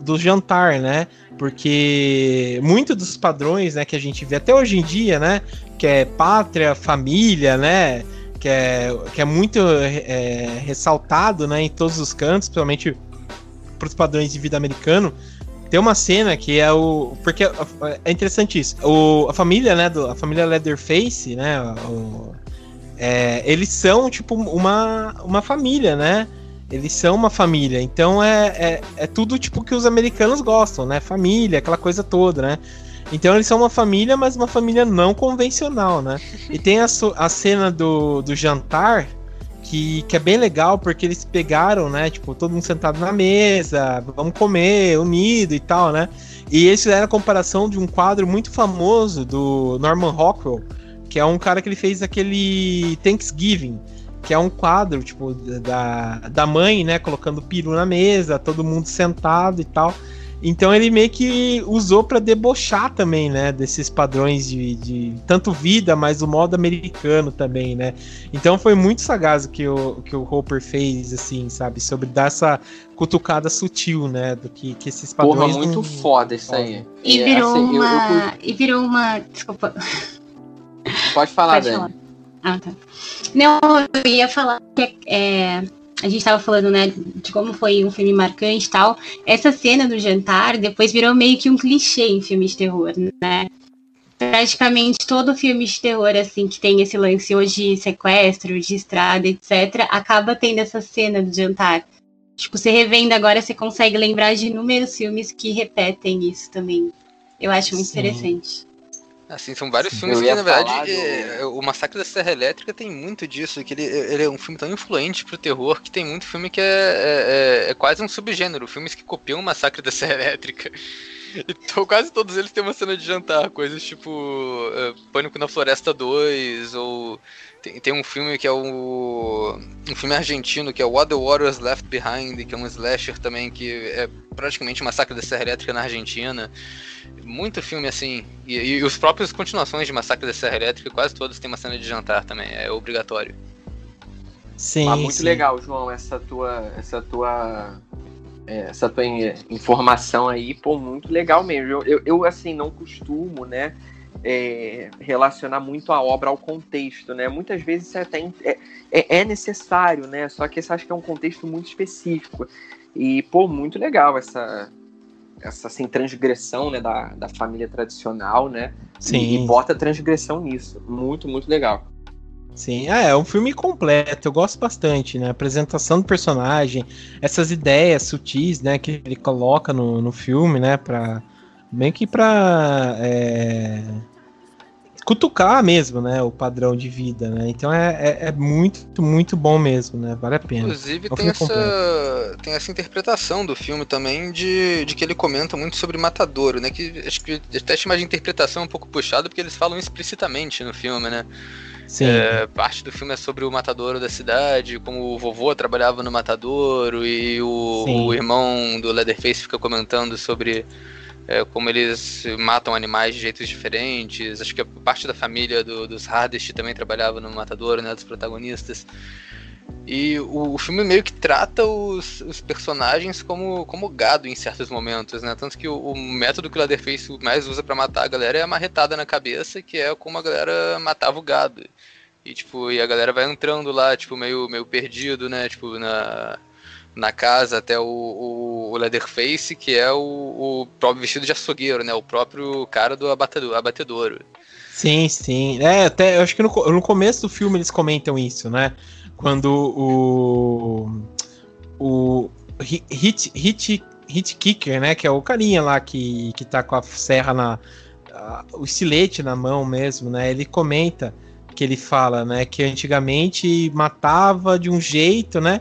Speaker 2: do, jantar, né? Porque muito dos padrões né, que a gente vê até hoje em dia, né? Que é pátria, família, né? que é, que é muito é, ressaltado né, em todos os cantos, principalmente para os padrões de vida americano. Tem uma cena que é o. Porque é interessante isso. O, a família, né? Do, a família Leatherface, né? O, é, eles são, tipo, uma, uma família, né? Eles são uma família. Então é, é, é tudo, tipo, que os americanos gostam, né? Família, aquela coisa toda, né? Então eles são uma família, mas uma família não convencional, né? E tem a, a cena do, do jantar, que, que é bem legal porque eles pegaram, né? Tipo, todo mundo sentado na mesa, vamos comer, unido e tal, né? E eles fizeram a comparação de um quadro muito famoso do Norman Rockwell, que é um cara que ele fez aquele Thanksgiving, que é um quadro, tipo, da, da mãe, né, colocando peru na mesa, todo mundo sentado e tal. Então ele meio que usou para debochar também, né, desses padrões de, de, tanto vida, mas o modo americano também, né. Então foi muito sagaz o que o, que o Hopper fez, assim, sabe, sobre dar essa cutucada sutil, né, do que, que esses padrões.
Speaker 4: Porra, muito não... foda isso aí.
Speaker 3: E é, virou assim, uma, eu, eu... e virou uma, desculpa.
Speaker 4: Pode falar, Pode Dani. Falar.
Speaker 3: Ah, tá. Não, eu ia falar que é a gente estava falando, né, de como foi um filme marcante e tal. Essa cena do jantar depois virou meio que um clichê em filmes de terror, né? Praticamente todo filme de terror, assim, que tem esse lance hoje de sequestro, de estrada, etc., acaba tendo essa cena do jantar. Tipo, você revendo agora, você consegue lembrar de inúmeros filmes que repetem isso também. Eu acho muito Sim. interessante.
Speaker 5: Assim, são vários filmes que, na verdade, do... É, o Massacre da Serra Elétrica tem muito disso, que ele, ele, é um filme tão influente pro terror que tem muito filme que é, é, é, é quase um subgênero, filmes que copiam o Massacre da Serra Elétrica. [LAUGHS] Então, quase todos eles têm uma cena de jantar, coisas tipo uh, Pânico na Floresta 2, ou tem, tem um filme que é o. Um filme argentino que é What the Warriors Left Behind, que é um slasher também, que é praticamente um massacre da Serra Elétrica na Argentina muito filme assim. E, e, os próprios continuações de Massacre da Serra Elétrica, quase todos têm uma cena de jantar também, é obrigatório.
Speaker 4: Sim. Ah, muito sim. legal, João, essa tua. Essa tua. É, essa tua informação aí, pô, muito legal mesmo. Eu, eu, eu assim, não costumo, né? É, relacionar muito a obra ao contexto, né? Muitas vezes é até é, é, é necessário, né? Só que esse acho que é um contexto muito específico. E, pô, muito legal essa, essa assim, transgressão né, da, da família tradicional, né? Sim. E, e bota transgressão nisso. Muito, muito legal.
Speaker 2: Sim, é, é um filme completo, eu gosto bastante, né? A apresentação do personagem, essas ideias sutis, né, que ele coloca no, no filme, né, pra. Bem que pra. É, cutucar mesmo, né, o padrão de vida, né? Então é, é, é muito, muito bom mesmo, né? Vale a pena.
Speaker 5: Inclusive é tem essa, tem essa interpretação do filme também de, de que ele comenta muito sobre Matadouro, né? Que acho que até chamar de interpretação um pouco puxado porque eles falam explicitamente no filme, né? Sim. É, parte do filme é sobre o matadouro da cidade, como o vovô trabalhava no matadouro e o, o irmão do Leatherface fica comentando sobre é, como eles matam animais de jeitos diferentes. Acho que parte da família do, dos Hardest também trabalhava no Matador, né, dos protagonistas. E o, o, filme meio que trata os, os, personagens como, como gado em certos momentos, né? Tanto que o, o método que o Leatherface mais usa para matar a galera é a marretada na cabeça, que é como a galera matava o gado. E, tipo, e a galera vai entrando lá, tipo, meio, meio perdido, né? Tipo, na, na casa até o, o, o Leatherface, que é o, próprio vestido de açougueiro, né? O próprio cara do abatedor, abatedouro.
Speaker 2: Sim, sim. É, até eu acho que no, no começo do filme eles comentam isso, né? Quando o. O. Hit, hit, hit Kicker, né? Que é o carinha lá que, que tá com a serra na. O estilete na mão mesmo, né? Ele comenta que ele fala, né? Que antigamente matava de um jeito, né?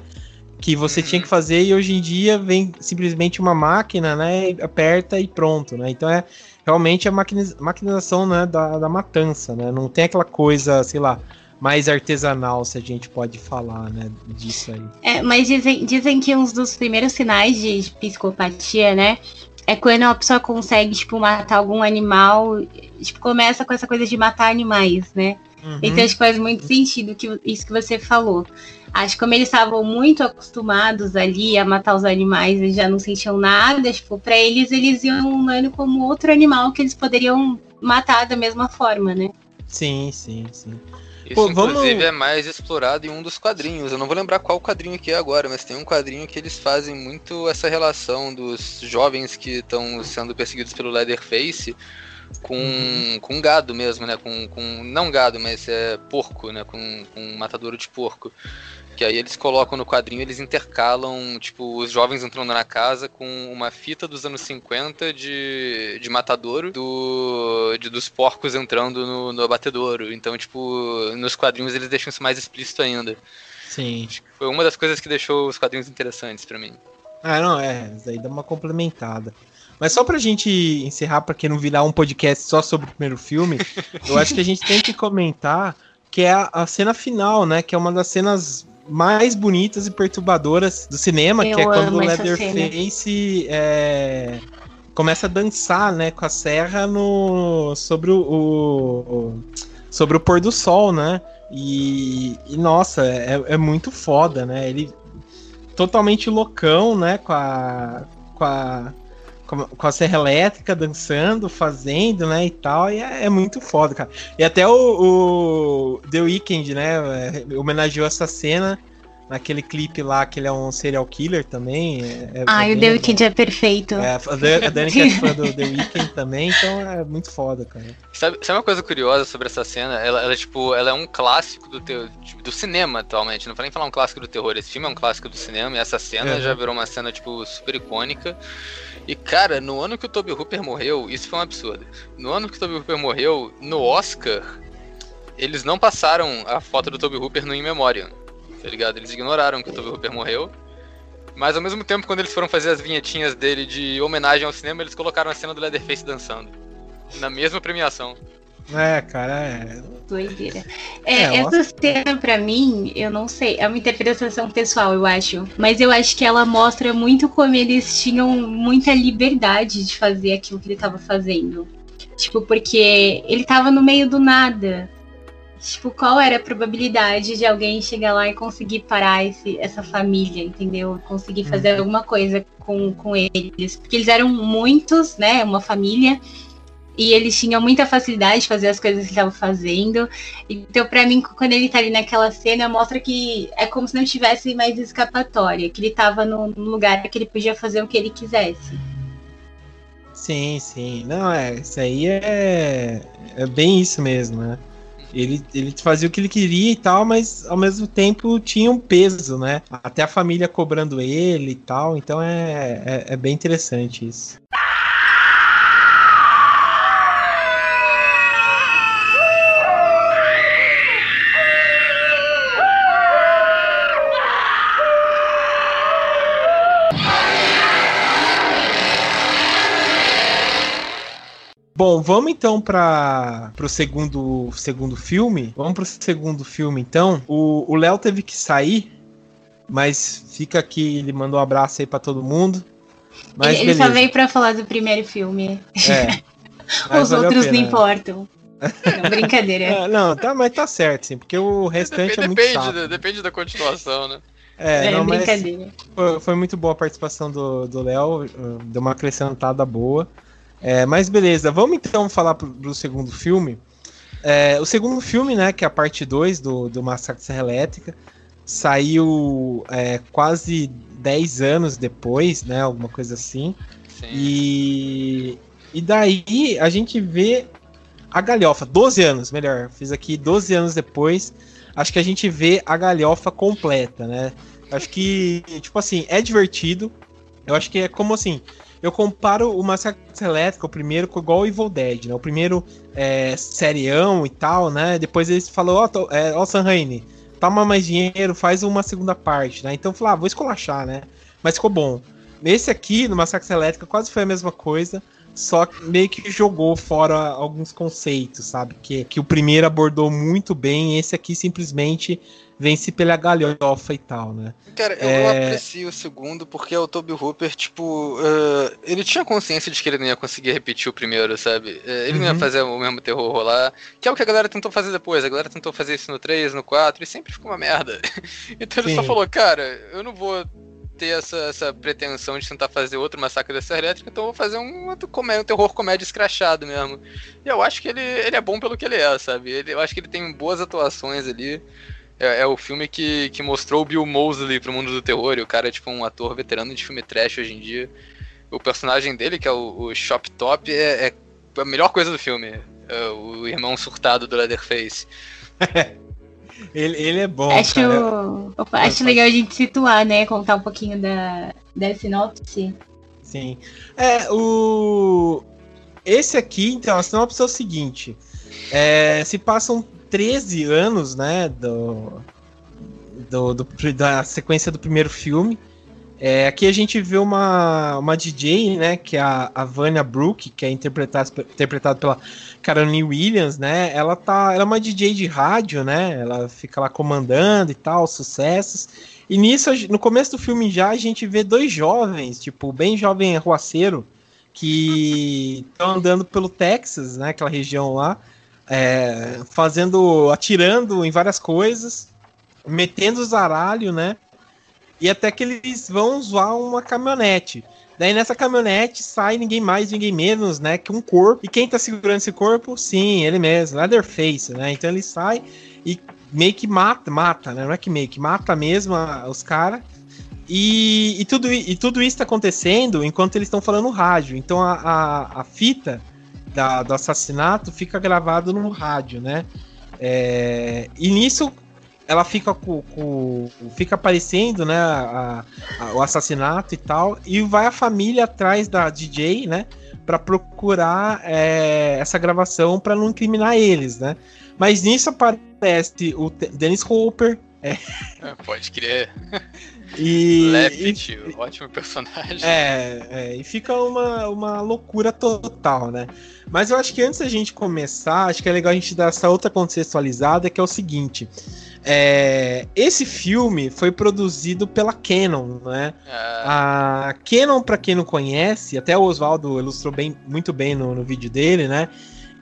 Speaker 2: Que você uhum. tinha que fazer e hoje em dia vem simplesmente uma máquina, né? Aperta e pronto, né? Então é realmente a maquinização né, da, da matança, né? Não tem aquela coisa, sei lá, mais artesanal, se a gente pode falar, né, disso aí.
Speaker 3: É, mas dizem, dizem que um dos primeiros sinais de psicopatia, né, é quando a pessoa consegue, tipo, matar algum animal, tipo, começa com essa coisa de matar animais, né? Uhum. Então acho que faz muito sentido que, isso que você falou. Acho que como eles estavam muito acostumados ali a matar os animais e já não sentiam nada, tipo, pra eles, eles iam um humano como outro animal que eles poderiam matar da mesma forma, né?
Speaker 2: Sim, sim, sim.
Speaker 5: Isso, Pô, inclusive, vamos... é mais explorado em um dos quadrinhos. Eu não vou lembrar qual quadrinho que é agora, mas tem um quadrinho que eles fazem muito essa relação dos jovens que estão sendo perseguidos pelo Leatherface com, uhum. com gado mesmo, né? Com, com não gado, mas é porco, né? Com, com matadouro de porco. Que aí eles colocam no quadrinho, eles intercalam, tipo, os jovens entrando na casa com uma fita dos anos 50 de, de matadouro do, de, dos porcos entrando no, no abatedouro. Então, tipo, nos quadrinhos eles deixam isso mais explícito ainda.
Speaker 2: Sim.
Speaker 5: Foi uma das coisas que deixou os quadrinhos interessantes para mim.
Speaker 2: Ah, não, é. Isso aí dá uma complementada. Mas só pra gente encerrar, pra quem não virar um podcast só sobre o primeiro filme, [LAUGHS] eu acho que a gente tem que comentar que é a, a, cena final, né? Que é uma das cenas mais bonitas e perturbadoras do cinema, eu que é quando o Leatherface é, começa a dançar, né, com a serra no sobre o, o sobre o pôr do sol, né? E, e nossa, é, é, muito foda, né? Ele totalmente loucão, né? Com a, com a, com a serra elétrica dançando, fazendo, né? E tal. E é, é muito foda, cara. E até o, o The Weeknd, né? É, homenageou essa cena naquele clipe lá que ele é um serial killer também.
Speaker 3: É, ah, é o The Weeknd é perfeito. É,
Speaker 2: a Dani que é fã do The Weeknd [LAUGHS] também, então é muito foda, cara.
Speaker 5: Sabe, sabe uma coisa curiosa sobre essa cena? Ela, ela tipo, ela é um clássico do, teu, tipo, do cinema atualmente. Não vou nem falar um clássico do terror. Esse filme é um clássico do cinema e essa cena é. já virou uma cena, tipo, super icônica. E, cara, no ano que o Toby Hooper morreu, isso foi um absurdo. No ano que o Toby Hooper morreu, no Oscar, eles não passaram a foto do Toby Hooper no In Memoriam tá ligado? Eles ignoraram que o Toby Hooper morreu. Mas ao mesmo tempo, quando eles foram fazer as vinhetinhas dele de homenagem ao cinema, eles colocaram a cena do Leatherface dançando. Na mesma premiação.
Speaker 2: É, cara, é.
Speaker 3: Doideira. É, é essa nossa. cena, pra mim, eu não sei, é uma interpretação pessoal, eu acho. Mas eu acho que ela mostra muito como eles tinham muita liberdade de fazer aquilo que ele tava fazendo. Tipo, porque ele tava no meio do nada. Tipo, qual era a probabilidade de alguém chegar lá e conseguir parar esse, essa família, entendeu? Conseguir fazer uhum. alguma coisa com, com eles. Porque eles eram muitos, né? Uma família. E eles tinham muita facilidade de fazer as coisas que estavam fazendo. Então, para mim, quando ele tá ali naquela cena, mostra que é como se não tivesse mais escapatória. Que ele tava num lugar que ele podia fazer o que ele quisesse.
Speaker 2: Sim, sim. Não, é. Isso aí é, é bem isso mesmo, né? Ele, ele fazia o que ele queria e tal, mas ao mesmo tempo tinha um peso, né? Até a família cobrando ele e tal. Então é, é, é bem interessante isso. Bom, vamos então para o segundo, segundo filme. Vamos para o segundo filme então. O Léo teve que sair, mas fica aqui, ele mandou um abraço aí para todo mundo.
Speaker 3: Mas ele, ele só veio para falar do primeiro filme. É. [LAUGHS] Os outros não importam. Não, brincadeira. [LAUGHS]
Speaker 2: É, não, tá, mas tá certo, sim, porque o restante depende, é muito
Speaker 5: depende,
Speaker 2: chato.
Speaker 5: Depende da continuação, né?
Speaker 2: É, é não, brincadeira. Foi, foi, muito boa a participação do Léo, deu uma acrescentada boa. É, mas beleza, vamos então falar pro, pro segundo filme. É, o segundo filme, né, que é a parte 2 do, do Massacre Serra Elétrica, saiu é, quase 10 anos depois, né, alguma coisa assim. Sim. E, e daí a gente vê a galhofa, 12 anos, melhor, fiz aqui 12 anos depois, acho que a gente vê a galhofa completa, né? Acho que, tipo assim, é divertido. Eu acho que é como assim, eu comparo o Massacre Elétrico, o primeiro, com igual o Evil Dead, né? O primeiro é serião e tal, né? Depois eles falou, ó, oh, é, oh, San toma mais dinheiro, faz uma segunda parte, né? Então eu falei, ah, vou escolachar, né? Mas ficou bom. Nesse aqui, no Massacre Elétrico, quase foi a mesma coisa só que meio que jogou fora alguns conceitos, sabe? Que, que o primeiro abordou muito bem, esse aqui simplesmente vence pela galhofa e tal, né?
Speaker 5: Cara, eu, é... aprecio o segundo porque o Toby Hooper, tipo, uh, ele tinha consciência de que ele não ia conseguir repetir o primeiro, sabe? Uh, ele uhum. não ia uhum. fazer o mesmo terror rolar, que é o que a galera tentou fazer depois. A galera tentou fazer isso no 3, no 4 e sempre ficou uma merda. [LAUGHS] então ele Sim. só falou, cara, eu não vou ter essa, essa pretensão de tentar fazer outro massacre dessa elétrica, então vou fazer um outro comédia, um terror comédia escrachado mesmo. E eu acho que ele, ele é bom pelo que ele é, sabe? Ele, eu acho que ele tem boas atuações ali é, é, o filme que, que mostrou o Bill Mosley pro mundo do terror. E o cara é tipo um ator veterano de filme trash hoje em dia. O personagem dele, que é o, o Shop Top, é, é, a melhor coisa do filme. É o irmão surtado do Leatherface. [LAUGHS]
Speaker 2: ele, ele é bom.
Speaker 3: Acho, acho legal a gente situar, né? Contar um pouquinho da, da sinopse.
Speaker 2: Sim. É, o. Esse aqui, então, a sinopse é o seguinte: é, se passam 13 anos, né, do, do, do, da sequência do primeiro filme. É, aqui a gente vê uma, uma DJ, né, que é a, a Vânia Brook, que é interpretada, interpretada pela Caroline Williams, né? Ela tá, ela é uma DJ de rádio, né? Ela fica lá comandando e tal, sucessos. E nisso, no começo do filme já a gente vê dois jovens, tipo, bem jovem arruaceiro, que estão andando pelo Texas, né? Aquela região lá, é, fazendo, atirando em várias coisas, metendo zaralho, né? E até que eles vão zoar uma caminhonete. Daí nessa caminhonete sai ninguém mais, ninguém menos, né, que um corpo. E quem tá segurando esse corpo? Sim, ele mesmo, Leatherface, né? Então ele sai e meio que mata, mata, né? Não é que meio que mata mesmo os caras. E, e, tudo, e tudo isso tá acontecendo enquanto eles estão falando rádio. Então a, a, a fita da, do assassinato fica gravado no rádio, né? É, e nisso ela fica com, com, fica aparecendo, né, a, a, o assassinato e tal, e vai a família atrás da DJ, né, para procurar é, essa gravação para não incriminar eles, né? Mas nisso aparece o Dennis Hopper.
Speaker 5: É. é pode crer. [LAUGHS]
Speaker 2: E,
Speaker 5: Left, e, ótimo personagem.
Speaker 2: É, é, e fica uma, uma loucura total, né? Mas eu acho que antes da gente começar, acho que é legal a gente dar essa outra contextualizada, que é o seguinte. É, esse filme foi produzido pela Canon, né? É. A Canon, para quem não conhece, até o Oswaldo ilustrou bem, muito bem no, no vídeo dele, né?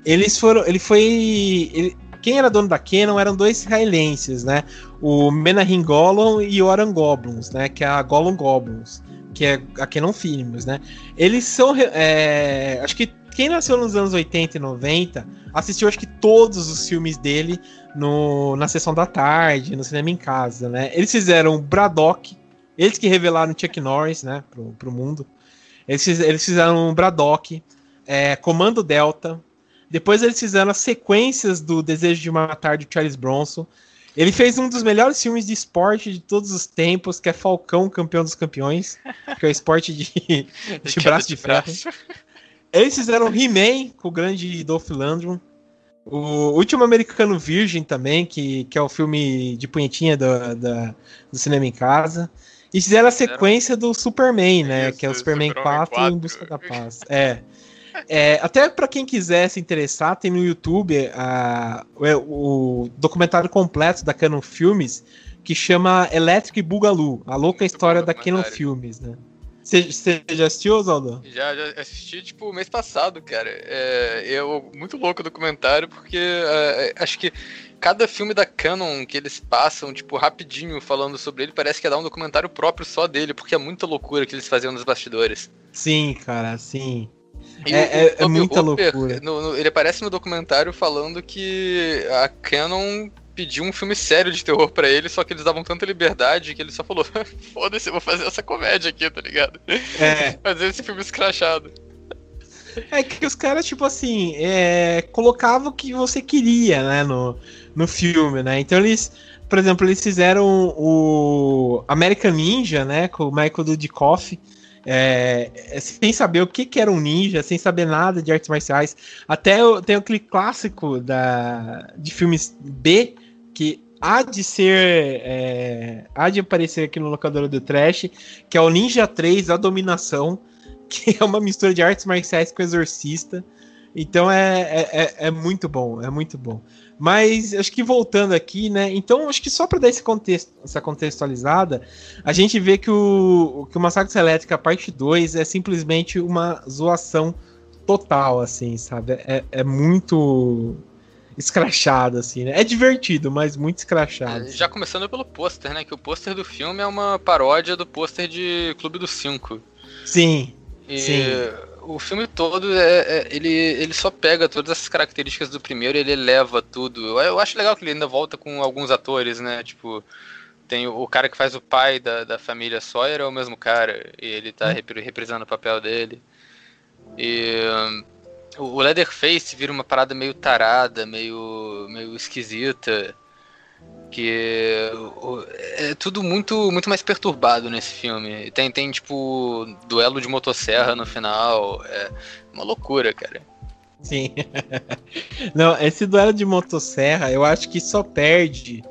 Speaker 2: Eles foram, ele foi, ele, quem era dono da Canon eram dois israelenses, né? O Menahem Gollum e o Oran Goblins, né? Que é a Gollum Goblins, que é a Canon Films, né? Eles são, é, acho que quem nasceu nos anos 80 e 90 assistiu acho que todos os filmes dele no, na sessão da tarde, no cinema em casa, né? Eles fizeram Braddock, eles que revelaram Chuck Norris, né, pro, pro mundo. Eles, eles fizeram Braddock, é, Comando Delta, depois eles fizeram as sequências do Desejo de Matar de Charles Bronson. Ele fez um dos melhores filmes de esporte de todos os tempos, que é Falcão, campeão dos campeões, que é o esporte de, [LAUGHS] de braço de ferro. Eles fizeram He-Man com o grande Dolph Lundgren. O Último Americano Virgem também, que, que é o filme de punhetinha do, do, do cinema em casa. E fizeram a sequência do Superman, né? Isso, que é o Superman 4, 4 em Busca da Paz. É. É, até para quem quiser se interessar, tem no YouTube o, o, documentário completo da Canon Filmes que chama Electric Boogaloo, a louca Muito história da Canon Filmes, né? Você já assistiu, Oswaldo?
Speaker 5: Já, já assisti, tipo, mês passado, cara. É, eu, muito louco o documentário, porque é, acho que cada filme da Canon que eles passam, tipo, rapidinho falando sobre ele, parece que é dar um documentário próprio só dele, porque é muita loucura que eles faziam nos bastidores.
Speaker 2: Sim, cara, sim. É, é, é, muita loucura.
Speaker 5: No, no, ele aparece no documentário falando que a Canon pediu um filme sério de terror para ele, só que eles davam tanta liberdade que ele só falou: [LAUGHS] foda-se, eu vou fazer essa comédia aqui, tá ligado? É. [LAUGHS] fazer esse filme escrachado.
Speaker 2: É que os caras, tipo assim, é, colocavam o que você queria, né, no, no filme, né? Então eles, por exemplo, eles fizeram o American Ninja, né, com o Michael Dudikoff, é, é, sem saber o que, que era um ninja, sem saber nada de artes marciais. Até tem aquele clássico da, de filmes B, que há de ser. É, há de aparecer aqui no locador do Trash, que é o Ninja 3, A Dominação, [LAUGHS] que é uma mistura de artes marciais com exorcista. Então é, é, é, é muito bom, é muito bom. Mas acho que voltando aqui, né? Então, acho que só para dar esse contexto, essa contextualizada, a gente vê que o, que o Massacre Elétrica parte 2 é simplesmente uma zoação total, assim, sabe? É, é muito escrachado, assim, né? É divertido, mas muito escrachado.
Speaker 5: Assim. Já começando pelo pôster, né? Que o pôster do filme é uma paródia do pôster de Clube dos Cinco.
Speaker 2: Sim. E sim
Speaker 5: o filme todo é, é, ele, ele só pega todas essas características do primeiro e ele eleva tudo. Eu, eu, acho legal que ele ainda volta com alguns atores, né? Tipo, tem o, o cara que faz o pai da, da família Sawyer é o mesmo cara, e ele tá hum. reprisando o papel dele. E um, o Leatherface vira uma parada meio tarada, meio, meio esquisita que é tudo muito muito mais perturbado nesse filme. Tem, tem tipo duelo de motosserra no final, é uma loucura, cara.
Speaker 2: Sim. [LAUGHS] Não, esse duelo de motosserra eu acho que só perde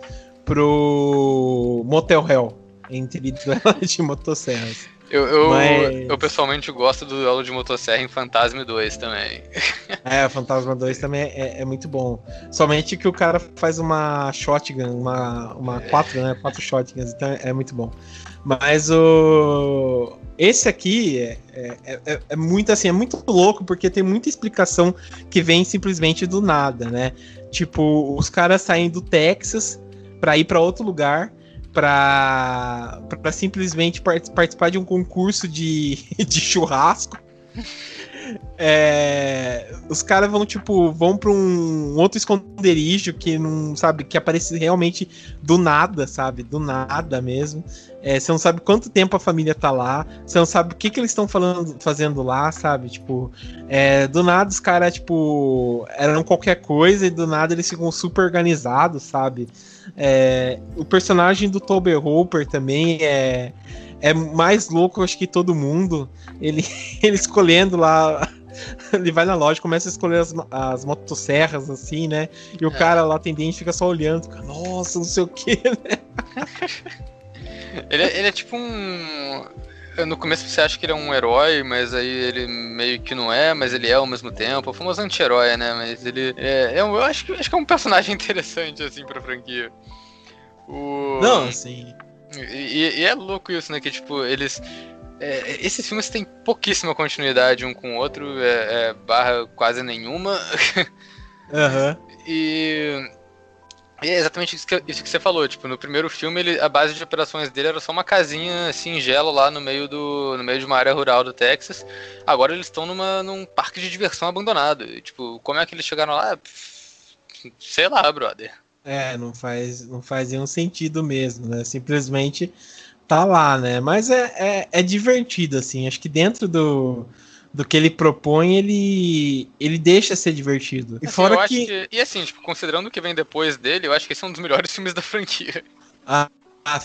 Speaker 2: pro Motel Hell, entre duelo de motosserras.
Speaker 5: Eu, eu, Mas... eu, pessoalmente gosto do duelo de motosserra em Fantasma 2 também. [LAUGHS]
Speaker 2: É, Fantasma 2 também é, é, muito bom. Somente que o cara faz uma shotgun, uma, uma é. quatro, né? Quatro shotguns, então é muito bom. Mas o. Esse aqui é, é, é, é, muito assim, é muito louco, porque tem muita explicação que vem simplesmente do nada, né? Tipo, os caras saem do Texas para ir para outro lugar para simplesmente participar de um concurso de, [LAUGHS] de churrasco. É, os caras vão, tipo, vão pra um outro esconderijo que não, sabe, que aparece realmente do nada, sabe? Do nada mesmo. É, você não sabe quanto tempo a família tá lá, você não sabe o que, que eles estão fazendo lá, sabe? Tipo, é, do nada os caras, tipo, eram qualquer coisa e do nada eles ficam super organizados, sabe? É, o personagem do Toby Hooper também é, é mais louco, acho que todo mundo. Ele, [LAUGHS] ele escolhendo lá [LAUGHS] ele vai na loja, começa a escolher as, as motosserras, assim, né? E o é. cara lá atendente fica só olhando, fica, nossa, não sei o que, né? [LAUGHS]
Speaker 5: Ele é, ele é tipo um. No começo você acha que ele é um herói, mas aí ele meio que não é, mas ele é ao mesmo tempo. O famoso anti-herói, né? Mas ele é, é, eu acho que, acho que é um personagem [LAUGHS] interessante, assim, pra franquia.
Speaker 2: O... Não, sim.
Speaker 5: E, e, é louco isso, né? Que, tipo, eles. É, esses filmes têm pouquíssima continuidade um com o outro, é, é barra quase nenhuma. [LAUGHS]
Speaker 2: Aham. Uhum.
Speaker 5: E é exatamente isso que, isso que você falou, tipo, no primeiro filme ele, a base de operações dele era só uma casinha singela lá no meio do no meio de uma área rural do Texas. Agora eles estão num parque de diversão abandonado. E, tipo, como é que eles chegaram lá? Sei lá, brother.
Speaker 2: É, não faz não faz nenhum sentido mesmo, né? Simplesmente tá lá, né? Mas é, é, é divertido assim. Acho que dentro do do que ele propõe, ele ele deixa ser divertido.
Speaker 5: E assim, fora que... que... E assim, tipo, considerando o que vem depois dele, eu acho que esse é um dos melhores [LAUGHS] filmes da franquia.
Speaker 2: Ah,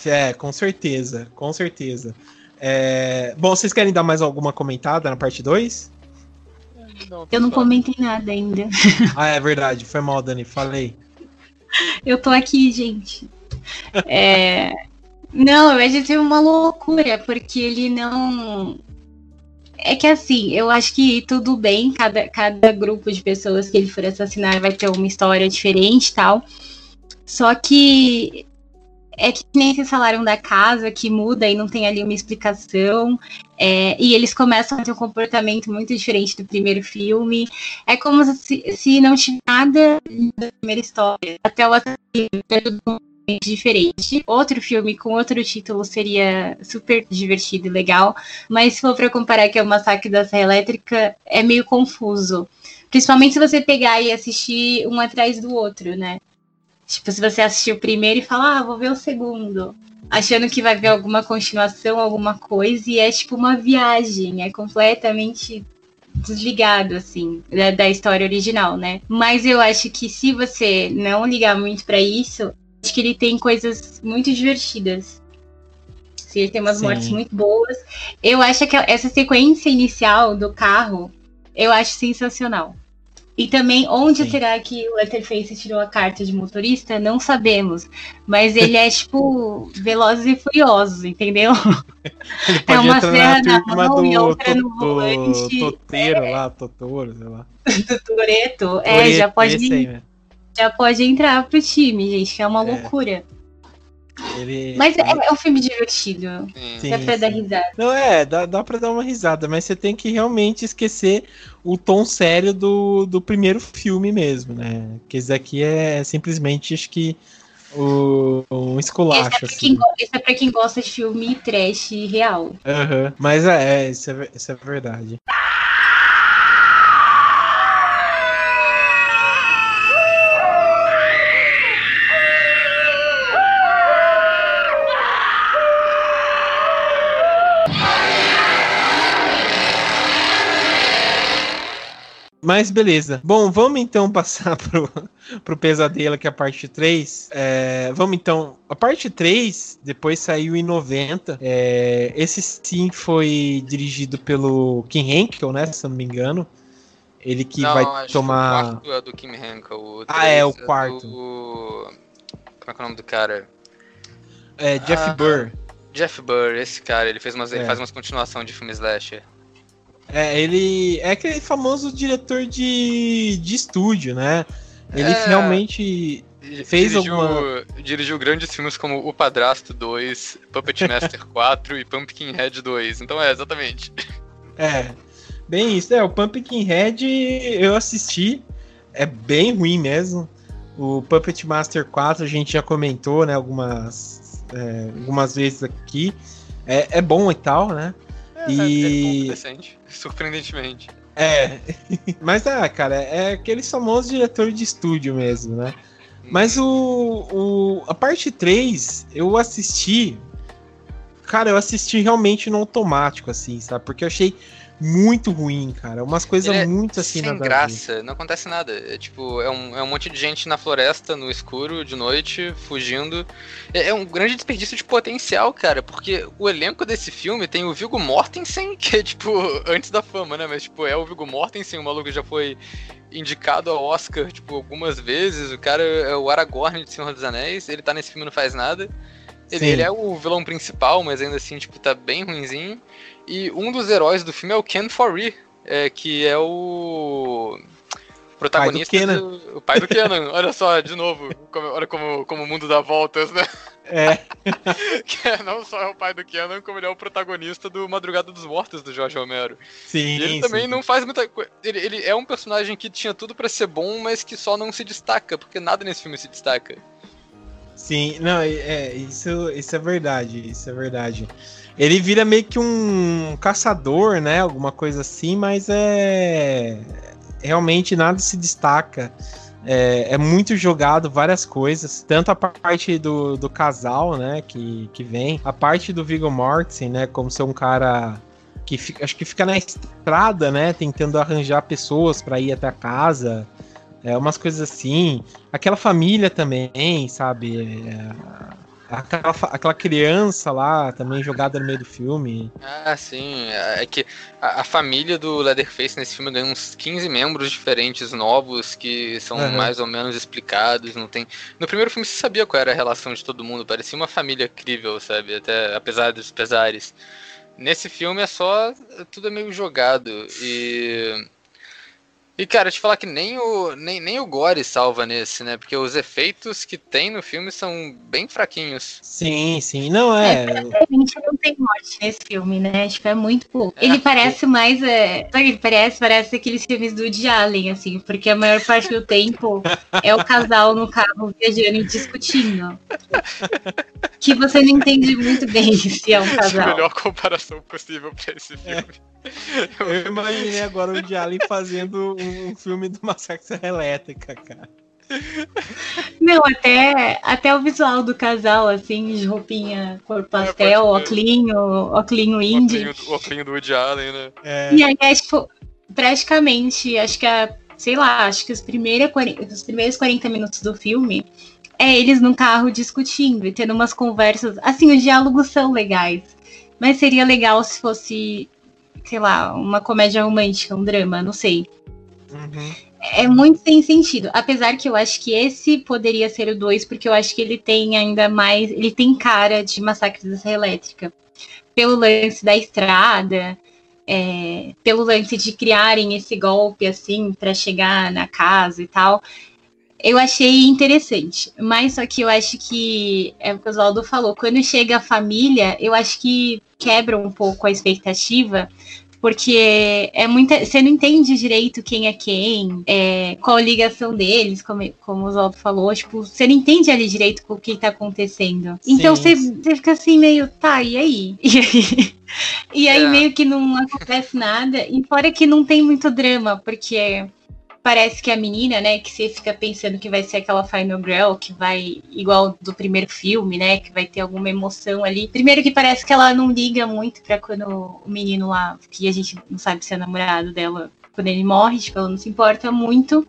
Speaker 2: é, com certeza, com certeza. É... Bom, vocês querem dar mais alguma comentada na parte 2?
Speaker 3: eu não comentei nada ainda. [LAUGHS]
Speaker 2: Ah, é verdade. Foi mal, Dani. Falei.
Speaker 3: Eu tô aqui, gente. É... Não, vai ser uma loucura, porque ele não é que assim, eu acho que tudo bem, cada, cada grupo de pessoas que ele for assassinar vai ter uma história diferente e tal. Só que é que nem vocês falaram da casa que muda e não tem ali uma explicação. É, e eles começam a ter um comportamento muito diferente do primeiro filme. É como se, se não tivesse nada da primeira história. Até o assassino diferente. Outro filme com outro título seria super divertido e legal, mas se for para comparar que é o Massacre da Serra Elétrica, é meio confuso. Principalmente se você pegar e assistir um atrás do outro, né? Tipo, se você assistir o primeiro e falar, ah, vou ver o segundo. Achando que vai ver alguma continuação, alguma coisa, e é tipo uma viagem, é completamente desligado, assim, da, da história original, né? Mas eu acho que se você não ligar muito para isso, que ele tem coisas muito divertidas. Sim, ele tem umas Sim. mortes muito boas. Eu acho que essa sequência inicial do carro, eu acho sensacional. E também, onde Sim. será que o Letterface tirou a carta de motorista? Não sabemos. Mas ele é, tipo, [LAUGHS] Velozes e Furiosos, entendeu? [LAUGHS]
Speaker 2: é uma cena na mão do, e outra no volante. Toteiro é... lá, Totoro, sei lá. [LAUGHS]
Speaker 3: do Toreto. É, já pode... Aí, já pode entrar pro time, gente, que é uma é. loucura. Ele... Mas é, é, um filme divertido. Sim, dá pra sim. dar risada.
Speaker 2: Não, é, dá, dá pra dar uma risada, mas você tem que realmente esquecer o tom sério do, do primeiro filme mesmo, né? Que esse aqui é simplesmente, acho que, o, um esculacho. Esse é,
Speaker 3: assim. quem, esse é pra quem gosta de filme trash real.
Speaker 2: Uhum. Mas é, é, isso é, isso é verdade. Mas beleza. Bom, vamos então [LAUGHS] passar pro, pro pesadelo, que é a parte 3. É, vamos então. A parte 3 depois saiu em 90. É, esse sim foi dirigido pelo Kim Henkel, né? Se eu não me engano. Ele que não, vai tomar.
Speaker 5: o quarto é do Kim Henkel.
Speaker 2: ah, é, o quarto. É do...
Speaker 5: Como é que é o nome do cara?
Speaker 2: É, Jeff ah, Burr.
Speaker 5: Jeff Burr, esse cara, ele fez umas, é. ele faz umas continuação de filmes slasher.
Speaker 2: É, ele é aquele famoso diretor de, de estúdio, né? Ele é, realmente fez
Speaker 5: dirigiu,
Speaker 2: alguma...
Speaker 5: dirigiu grandes filmes como O Padrasto 2, Puppet [LAUGHS] Master 4 e Pumpkinhead 2. Então é, exatamente.
Speaker 2: É, bem isso. É, o Pumpkinhead eu assisti, é bem ruim mesmo. O Puppet Master 4 a gente já comentou, né, algumas, é, algumas vezes aqui. É, é bom e tal, né?
Speaker 5: É, e... é decente, [LAUGHS] surpreendentemente.
Speaker 2: É, [LAUGHS] mas ah, cara, é aquele famoso diretor de estúdio mesmo, né? Mas o, o a parte 3 eu assisti. Cara, eu assisti realmente no automático, assim, sabe? Porque eu achei muito ruim, cara. Umas coisas é muito assim
Speaker 5: sem graça, não acontece nada. É tipo, é um, é um monte de gente na floresta, no escuro, de noite, fugindo. É, é, um grande desperdício de potencial, cara, porque o elenco desse filme tem o Viggo Mortensen, [LAUGHS] que é tipo, antes da fama, né? Mas tipo, é o Viggo Mortensen, o maluco já foi indicado ao Oscar, tipo, algumas vezes. O cara é o Aragorn de Senhor dos Anéis, ele tá nesse filme e não faz nada. Ele, ele, é o vilão principal, mas ainda assim, tipo, tá bem ruinzinho. E um dos heróis do filme é o Ken Foree, é, que é o protagonista
Speaker 2: pai do,
Speaker 5: do, o pai do Kenan. [LAUGHS] olha só, de novo, como, olha como, como o mundo dá voltas, né?
Speaker 2: É. [LAUGHS]
Speaker 5: que é, não só é o pai do Kenan, como ele é o protagonista do Madrugada dos Mortos do Jorge Romero.
Speaker 2: Sim. E
Speaker 5: ele também
Speaker 2: sim.
Speaker 5: não faz muita coisa. Ele, ele é um personagem que tinha tudo para ser bom, mas que só não se destaca, porque nada nesse filme se destaca.
Speaker 2: Sim, não, é, isso, isso é verdade, isso é verdade. Ele vira meio que um caçador, né? Alguma coisa assim, mas é. Realmente nada se destaca. É, é, muito jogado várias coisas, tanto a parte do, do casal, né, que, que vem, a parte do Viggo Mortensen, né, como ser um cara que fica, acho que fica na estrada, né, tentando arranjar pessoas para ir até a casa, é, umas coisas assim. Aquela família também, sabe? É, aquela, aquela criança lá também jogada no meio do filme.
Speaker 5: Ah, sim. É que a, a, família do Leatherface nesse filme ganha uns 15 membros diferentes novos que são uhum. mais ou menos explicados. Não tem. No primeiro filme você sabia qual era a relação de todo mundo, parecia uma família crível, sabe? Até apesar dos pesares. Nesse filme é só. Tudo é meio jogado. E e, cara, te falar que nem o, nem, nem o Gore salva nesse, né? Porque os efeitos que tem no filme são bem fraquinhos.
Speaker 2: Sim, sim. Não é.
Speaker 3: é praticamente não tem morte nesse filme, né? Tipo, é muito pouco. É. Ele parece mais. É... Sabe ele parece? Parece aqueles filmes do Woody Allen, assim, porque a maior parte do tempo é o casal no carro viajando e discutindo. Que você não entende muito bem se é um casal. É a
Speaker 5: melhor comparação possível pra esse filme. É.
Speaker 2: Eu imaginei agora o Allen fazendo um filme do Massacre Serra Elétrica, cara.
Speaker 3: Não, até, até o visual do casal, assim, de roupinha cor pastel, é, oclinho, oclinho indie.
Speaker 5: O oclinho do Woody Allen, né?
Speaker 3: É. E aí, é, tipo, praticamente, acho que a, sei lá, acho que os, primeiros os primeiros 40 minutos do filme é eles num carro discutindo e tendo umas conversas. Assim, os diálogos são legais. Mas seria legal se fosse, sei lá, uma comédia romântica, um drama, não sei. Uhum. É muito sem sentido. Apesar que eu acho que esse poderia ser o 2, porque eu acho que ele tem ainda mais. Ele tem cara de massacre da Serra Elétrica. Pelo lance da estrada, é, pelo lance de criarem esse golpe assim para chegar na casa e tal. Eu achei interessante, mas só que eu acho que é o que o Oswaldo falou, quando chega a família, eu acho que quebra um pouco a expectativa, porque é muita. Você não entende direito quem é quem, é, qual a ligação deles, como, como o Oswaldo falou, tipo, você não entende ali direito o que tá acontecendo. Sim. Então você, você fica assim, meio, tá, e aí? [LAUGHS] E aí, e aí é. meio que não acontece nada, e fora que não tem muito drama, porque parece que a menina, né, que você fica pensando que vai ser aquela Final Girl, que vai, igual do primeiro filme, né, que vai ter alguma emoção ali. Primeiro que parece que ela não liga muito pra quando o menino lá, que a gente não sabe se é namorado dela, quando ele morre, tipo, ela não se importa muito.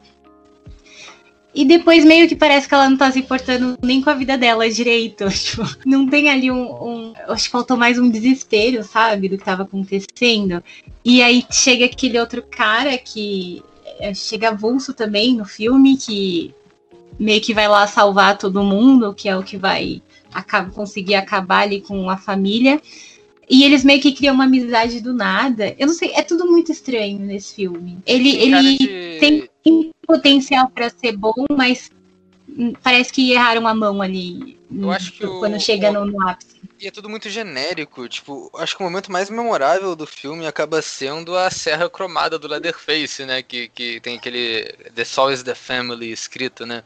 Speaker 3: E depois meio que parece que ela não tá se importando nem com a vida dela direito. [LAUGHS] Tipo, não tem ali um, um. Acho que faltou mais um desespero, sabe? Do que tava acontecendo. E aí chega aquele outro cara que é, chega avulso também no filme, que meio que vai lá salvar todo mundo, que é o que vai conseguir acabar ali com a família. E eles meio que criam uma amizade do nada. Eu não sei, é tudo muito estranho nesse filme. Ele, tem ele de... tem potencial para ser bom, mas parece que erraram a mão ali.
Speaker 5: Eu acho que
Speaker 3: quando
Speaker 5: o,
Speaker 3: chega no, no ápice.
Speaker 5: E é tudo muito genérico. Tipo, acho que o momento mais memorável do filme acaba sendo a serra cromada do Leatherface, né? Que, que tem aquele The Soul is the Family escrito, né?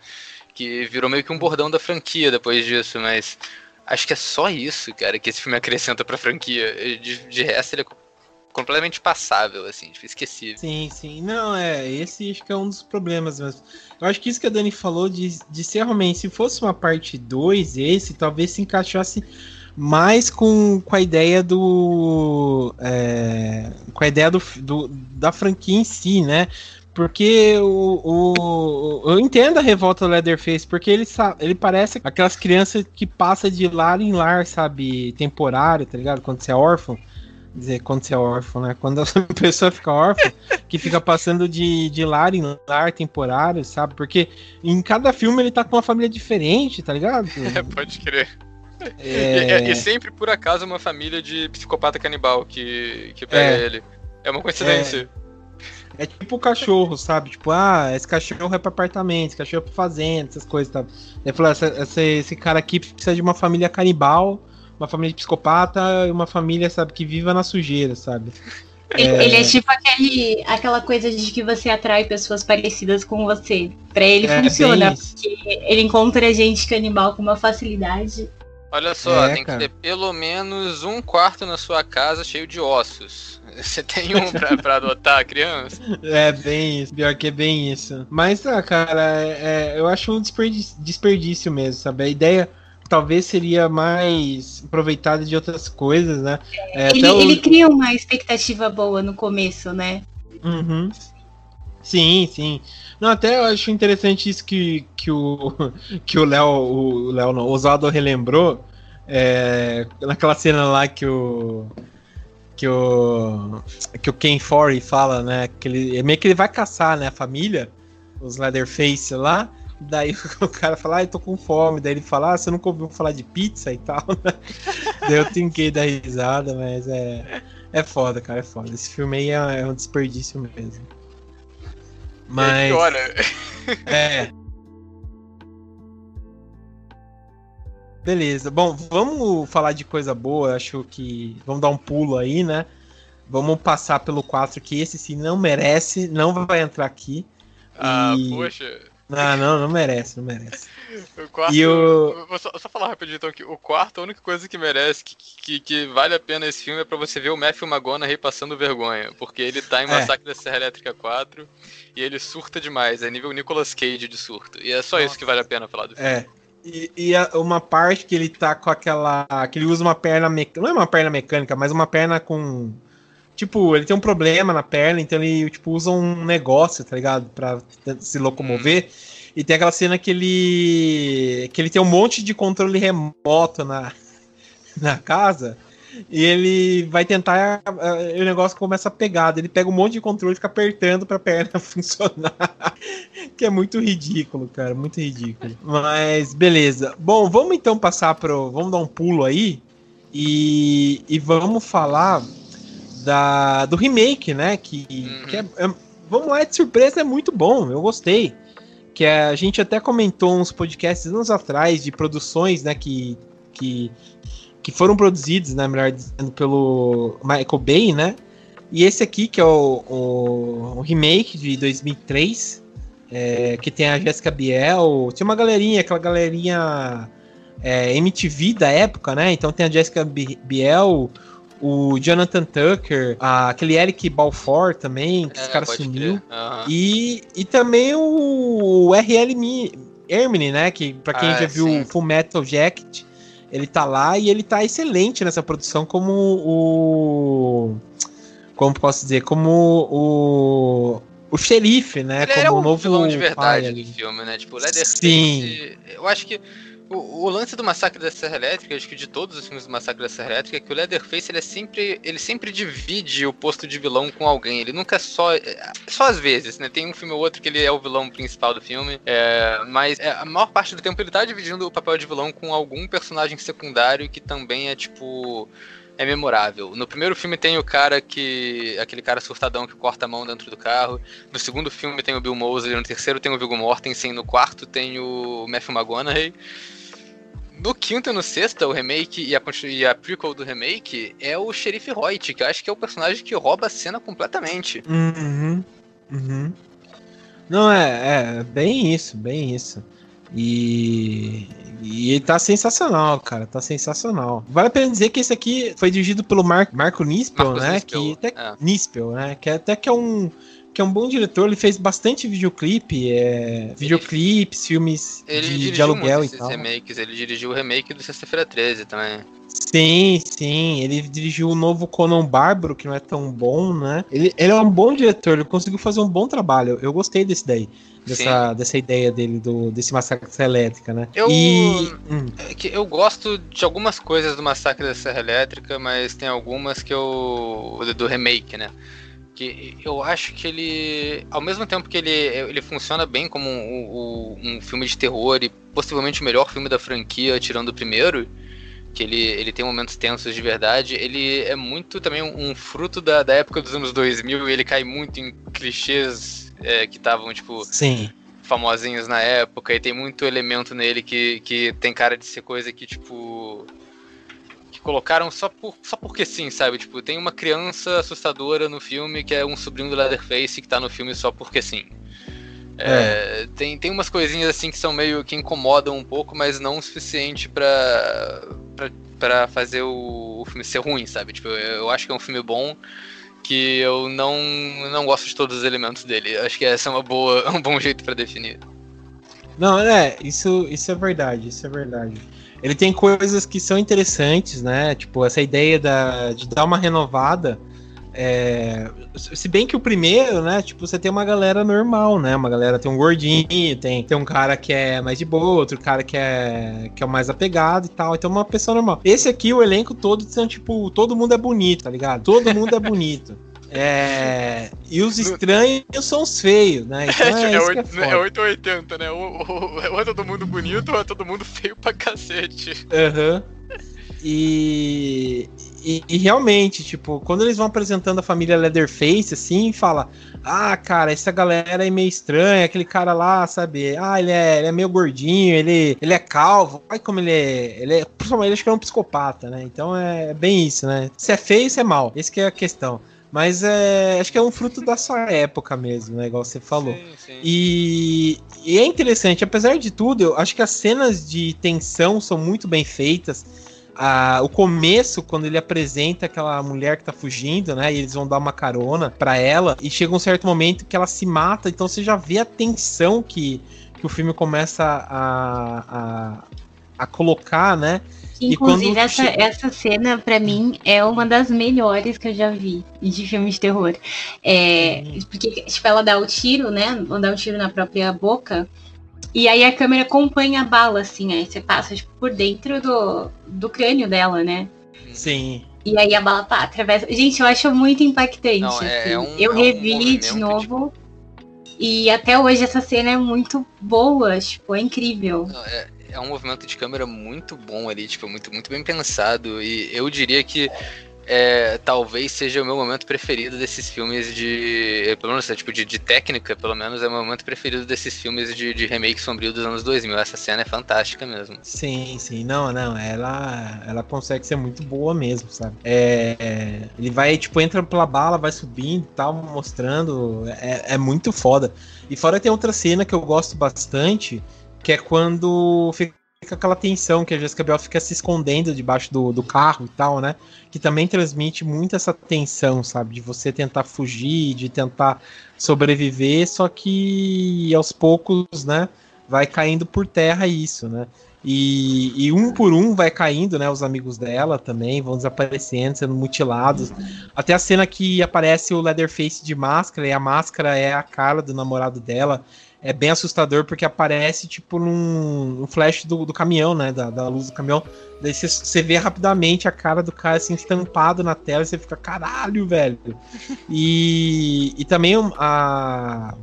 Speaker 5: Que virou meio que um bordão da franquia depois disso, mas acho que é só isso, cara, que esse filme acrescenta pra franquia. De, de resto, ele é completamente passável, assim, tipo, esquecível.
Speaker 2: Sim, sim. Não, é, esse acho que é um dos problemas mesmo. Eu acho que isso que a Dani falou de, de ser realmente, se fosse uma parte 2, esse talvez se encaixasse mais com, com a ideia do. É, com a ideia do, do, da franquia em si, né? Porque o, o, eu entendo a revolta do Leatherface, porque ele, ele parece aquelas crianças que passa de lar em lar, sabe, temporário, tá ligado? Quando você é órfão. Dizer, quando você é órfão, né? Quando a [LAUGHS] pessoa fica órfã, que fica passando de, de lar em lar temporário, sabe? Porque em cada filme ele tá com uma família diferente, tá ligado? [LAUGHS]
Speaker 5: É, pode crer. É... E, e, sempre, por acaso, uma família de psicopata canibal que, que pega é. ele. É uma coincidência.
Speaker 2: É... é tipo o cachorro, sabe? Tipo, ah, esse cachorro é pra apartamento, esse cachorro é pra fazenda, essas coisas, tá? Ele falou, esse cara aqui precisa de uma família canibal, uma família de psicopata e uma família, sabe, que viva na sujeira, sabe?
Speaker 3: Ele é... ele é tipo aquele, aquela coisa de que você atrai pessoas parecidas com você. Pra ele é, funciona, porque ele encontra gente canibal com uma facilidade.
Speaker 5: Olha só, é, tem cara. que ter pelo menos um quarto na sua casa cheio de ossos. [LAUGHS] Você tem um pra, pra adotar a criança?
Speaker 2: É, bem isso. Pior que é bem isso. Mas, ah, cara, é, é, eu acho um desperdício, desperdício mesmo, sabe? A ideia talvez seria mais aproveitada de outras coisas, né?
Speaker 3: É, ele, o... ele cria uma expectativa boa no começo, né?
Speaker 2: Uhum. Sim, sim. Não, até eu acho interessante isso que, que o [LAUGHS] que o Léo, o Léo não, o Oswaldo relembrou, é, naquela cena lá que o que o que o Ken Forey fala, né, que ele meio que ele vai caçar, né, a família, os Leatherface lá, Daí [LAUGHS] o cara fala, ah, eu tô com fome. Daí ele fala, ah, você nunca ouviu falar de pizza e tal, né? [LAUGHS] Daí eu tinquei da risada, mas é. É foda, cara, é foda. Esse filme aí é, é um desperdício mesmo. Mas.
Speaker 5: Olha. [LAUGHS]
Speaker 2: É. Beleza. Bom, vamos falar de coisa boa. Acho que. Vamos dar um pulo aí, né? Vamos passar pelo 4, que esse sim não merece, não vai entrar aqui.
Speaker 5: Ah, e... poxa.
Speaker 2: Não, não, não merece, não merece.
Speaker 5: O quarto. E o... Vou só, só, falar rapidinho então que o quarto, a única coisa que merece, que, que, que, vale a pena esse filme é pra você ver o Matthew McGonaghy passando vergonha. Porque ele tá em é. Massacre é. da Serra Elétrica 4 e ele surta demais. É nível Nicolas Cage de surto. E é só Nossa. isso que vale a pena falar do filme.
Speaker 2: É. E, e a, uma parte que ele tá com aquela. que ele usa uma perna mecânica. Não é uma perna mecânica, mas uma perna com Tipo, ele tem um problema na perna, então ele, tipo, usa um negócio, tá ligado? Pra se locomover. E tem aquela cena que ele. que ele tem um monte de controle remoto na, [LAUGHS] na casa. E ele vai tentar. E o negócio começa a pegar. Ele pega um monte de controle e fica apertando pra perna [LAUGHS] funcionar. que é muito ridículo, cara. Muito ridículo. Mas, beleza. Bom, vamos então passar pro. Vamos dar um pulo aí. E, e vamos falar da, do remake, né? Que, uhum. que é, é, vamos lá, de surpresa, é muito bom, eu gostei. Que a gente até comentou uns podcasts anos atrás de produções, né? Que, que, que foram produzidos, né? Melhor dizendo, pelo Michael Bay, né? E esse aqui, que é o, o, o remake de 2003, é, que tem a Jessica Biel, tinha uma galerinha, aquela galerinha é, MTV da época, né? Então tem a Jessica Biel, o Jonathan Tucker, a, aquele Eric Balfour também, que é, esse cara sumiu. Uhum. E, e também o, o R.L. Hermine, né? Que pra quem ah, já viu sim. Full Metal Jacket, ele tá lá e ele tá excelente nessa produção como o. Como posso dizer? Como o. O xerife, né?
Speaker 5: Ele
Speaker 2: como
Speaker 5: é
Speaker 2: o novo
Speaker 5: vilão de verdade do filme, né? Tipo, o Leatherface. Sim. Eu acho que O, o, lance do Massacre da Serra Elétrica, acho que de todos os filmes do Massacre da Serra Elétrica, é que o Leatherface ele é sempre, ele sempre divide o posto de vilão com alguém. Ele nunca é só. É, só às vezes, né? Tem um filme ou outro que ele é o vilão principal do filme. É, mas é, a maior parte do tempo ele tá dividindo o papel de vilão com algum personagem secundário que também é tipo é memorável. No primeiro filme tem o cara que. aquele cara surtadão que corta a mão dentro do carro. No segundo filme tem o Bill Mosley. No terceiro tem o Viggo Mortensen. No quarto tem o Matthew McConaughey. No quinto e no sexto, o remake e a, e a prequel do remake é o Xerife Hoyt, que eu acho que é o personagem que rouba a cena completamente.
Speaker 2: Uhum. Uhum. Não, é, é bem isso, bem isso. E, e tá sensacional, cara. Tá sensacional. Vale a pena dizer que esse aqui foi dirigido pelo Mar Marco Nispel, Marcos né? Nispel, que até, é. Nispel, né? Que até que é um que é um bom diretor, ele fez bastante videoclipe, é, videoclipes, filmes de, de, aluguel e tal.
Speaker 5: Remakes. Ele dirigiu o remake do Sexta-feira 13 também.
Speaker 2: Sim, sim. Ele dirigiu o novo Conan Bárbaro, que não é tão bom, né? Ele, ele é um bom diretor, ele conseguiu fazer um bom trabalho. Eu gostei desse daí. Dessa, dessa ideia dele, do, desse massacre da Serra Elétrica, né?
Speaker 5: Eu, e... hum. É eu gosto de algumas coisas do massacre da Serra Elétrica, mas tem algumas que eu. do remake, né? Que eu acho que ele, ao mesmo tempo que ele, ele funciona bem como um, um, um, filme de terror e possivelmente o melhor filme da franquia, tirando o primeiro, que ele, ele tem momentos tensos de verdade, ele é muito também um, um fruto da, da época dos anos 2000 e ele cai muito em clichês é, que estavam, tipo...
Speaker 2: Sim.
Speaker 5: famosinhos na época e tem muito elemento nele que, que tem cara de ser coisa que, tipo, colocaram só, por, só porque sim, sabe? Tipo, tem uma criança assustadora no filme que é um sobrinho do Leatherface que tá no filme só porque sim. É, é. Tem, tem umas coisinhas assim que são meio que incomodam um pouco, mas não o suficiente pra, pra, pra fazer o, o filme ser ruim, sabe? Tipo, eu, eu acho que é um filme bom que eu não, não gosto de todos os elementos dele. Acho que essa é uma boa, [LAUGHS] um bom jeito para definir.
Speaker 2: Não, é, isso, isso é verdade, isso é verdade. Ele tem coisas que são interessantes, né? Tipo, essa ideia da, de dar uma renovada. É, se bem que o primeiro, né? Tipo, você tem uma galera normal, né? Uma galera tem um gordinho, tem, tem um cara que é mais de boa, outro cara que é, que é mais apegado e tal. Então, uma pessoa normal. Esse aqui, o elenco todo são, tipo, todo mundo é bonito, tá ligado? Todo mundo é bonito. [LAUGHS] É, e os estranhos são os feios, né? [LAUGHS]
Speaker 5: Então é, é, 8, é, é 880, né? Ou, ou, ou, é todo mundo bonito ou é todo mundo feio pra cacete.
Speaker 2: Aham. Uhum. E, e, e, realmente, tipo, quando eles vão apresentando a família Leatherface, assim, fala: Ah, cara, essa galera é meio estranha, aquele cara lá, sabe? Ah, ele é, ele é meio gordinho, ele, ele é calvo. Ai, como ele é. Ele é. Principalmente, acho que é um psicopata, né? Então é, é bem isso, né? Se é feio, se é mal. Esse que é a questão. Mas é, acho que é um fruto da sua época mesmo, né? Igual você falou. Sim, sim. E, e, é interessante, apesar de tudo, eu acho que as cenas de tensão são muito bem feitas. Ah, o começo, quando ele apresenta aquela mulher que tá fugindo, né? E eles vão dar uma carona para ela, e chega um certo momento que ela se mata, então você já vê a tensão que, que o filme começa a, a, a colocar, né?
Speaker 3: Inclusive, quando... essa, essa cena, para mim, é uma das melhores que eu já vi de filmes de terror. É, hum. Porque, tipo, ela dá o tiro, né? Ela dá o tiro na própria boca. E aí a câmera acompanha a bala, assim, aí você passa tipo, por dentro do, do crânio dela, né?
Speaker 2: Sim.
Speaker 3: E aí a bala pá, atravessa. Gente, eu acho muito impactante. Não, é, assim. é um, eu é revi um de novo. Tipo... E até hoje essa cena é muito boa, tipo, é incrível.
Speaker 5: Não, é, é um movimento de câmera muito bom ali, tipo, muito, muito bem pensado. E eu diria que é, talvez seja o meu momento preferido desses filmes de. Pelo menos, tipo, de, de técnica, pelo menos, é o meu momento preferido desses filmes de, de remake sombrio dos anos 2000. Essa cena é fantástica mesmo.
Speaker 2: Sim, sim. Não, não. Ela, ela consegue ser muito boa mesmo, sabe? É, é, ele vai, tipo, entra pela bala, vai subindo e tal, mostrando. É, é muito foda. E fora tem outra cena que eu gosto bastante que é quando fica aquela tensão que a Jessica Biel fica se escondendo debaixo do, do carro e tal, né? Que também transmite muito essa tensão, sabe? De você tentar fugir, de tentar sobreviver, só que aos poucos, né? Vai caindo por terra isso, né? E, e, um por um vai caindo, né? Os amigos dela também vão desaparecendo, sendo mutilados. Até a cena que aparece o Leatherface de máscara, e a máscara é a cara do namorado dela. É bem assustador porque aparece, tipo, num, flash do, do caminhão, né? Da, da luz do caminhão. Daí você vê rapidamente a cara do cara assim estampado na tela e você fica, caralho, velho. [LAUGHS] E, e também a,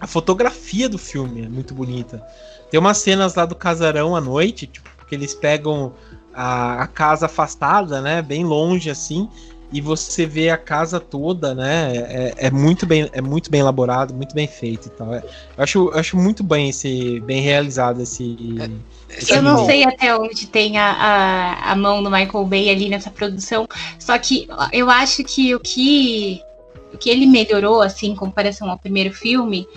Speaker 2: a fotografia do filme é muito bonita. Tem umas cenas lá do casarão à noite, tipo, que eles pegam a, a casa afastada, né? Bem longe assim e você vê a casa toda, né? É, é, muito bem, é muito bem elaborado, muito bem feito e tal. É, eu acho, eu acho muito bem esse, bem realizado esse.
Speaker 3: É, esse eu não sei até onde tem a, a, a, mão do Michael Bay ali nessa produção, só que eu acho que o que o que ele melhorou assim, em comparação ao primeiro filme,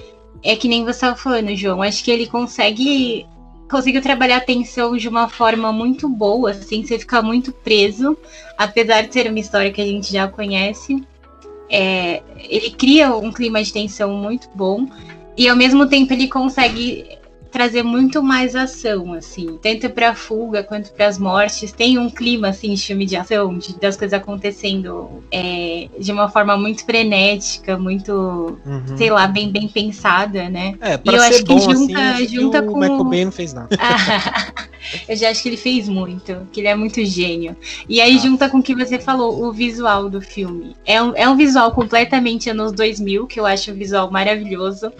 Speaker 3: é que nem você estava falando, João. Acho que ele consegue conseguiu trabalhar a tensão de uma forma muito boa, assim, você fica muito preso, apesar de ser uma história que a gente já conhece. É, ele cria um clima de tensão muito bom e ao mesmo tempo ele consegue trazer muito mais ação, assim, tanto para fuga quanto para as mortes. Tem um clima assim de filme de ação, de, das coisas acontecendo é, de uma forma muito frenética, muito, uhum. sei lá, bem bem pensada, né?
Speaker 2: É, e eu acho que junta, assim, junta com o Michael Bay não fez nada. [LAUGHS]
Speaker 3: eu já acho que ele fez muito, que ele é muito gênio. E aí ah. junta com o que você falou, o visual do filme. É um, é um visual completamente anos 2000, que eu acho um visual maravilhoso.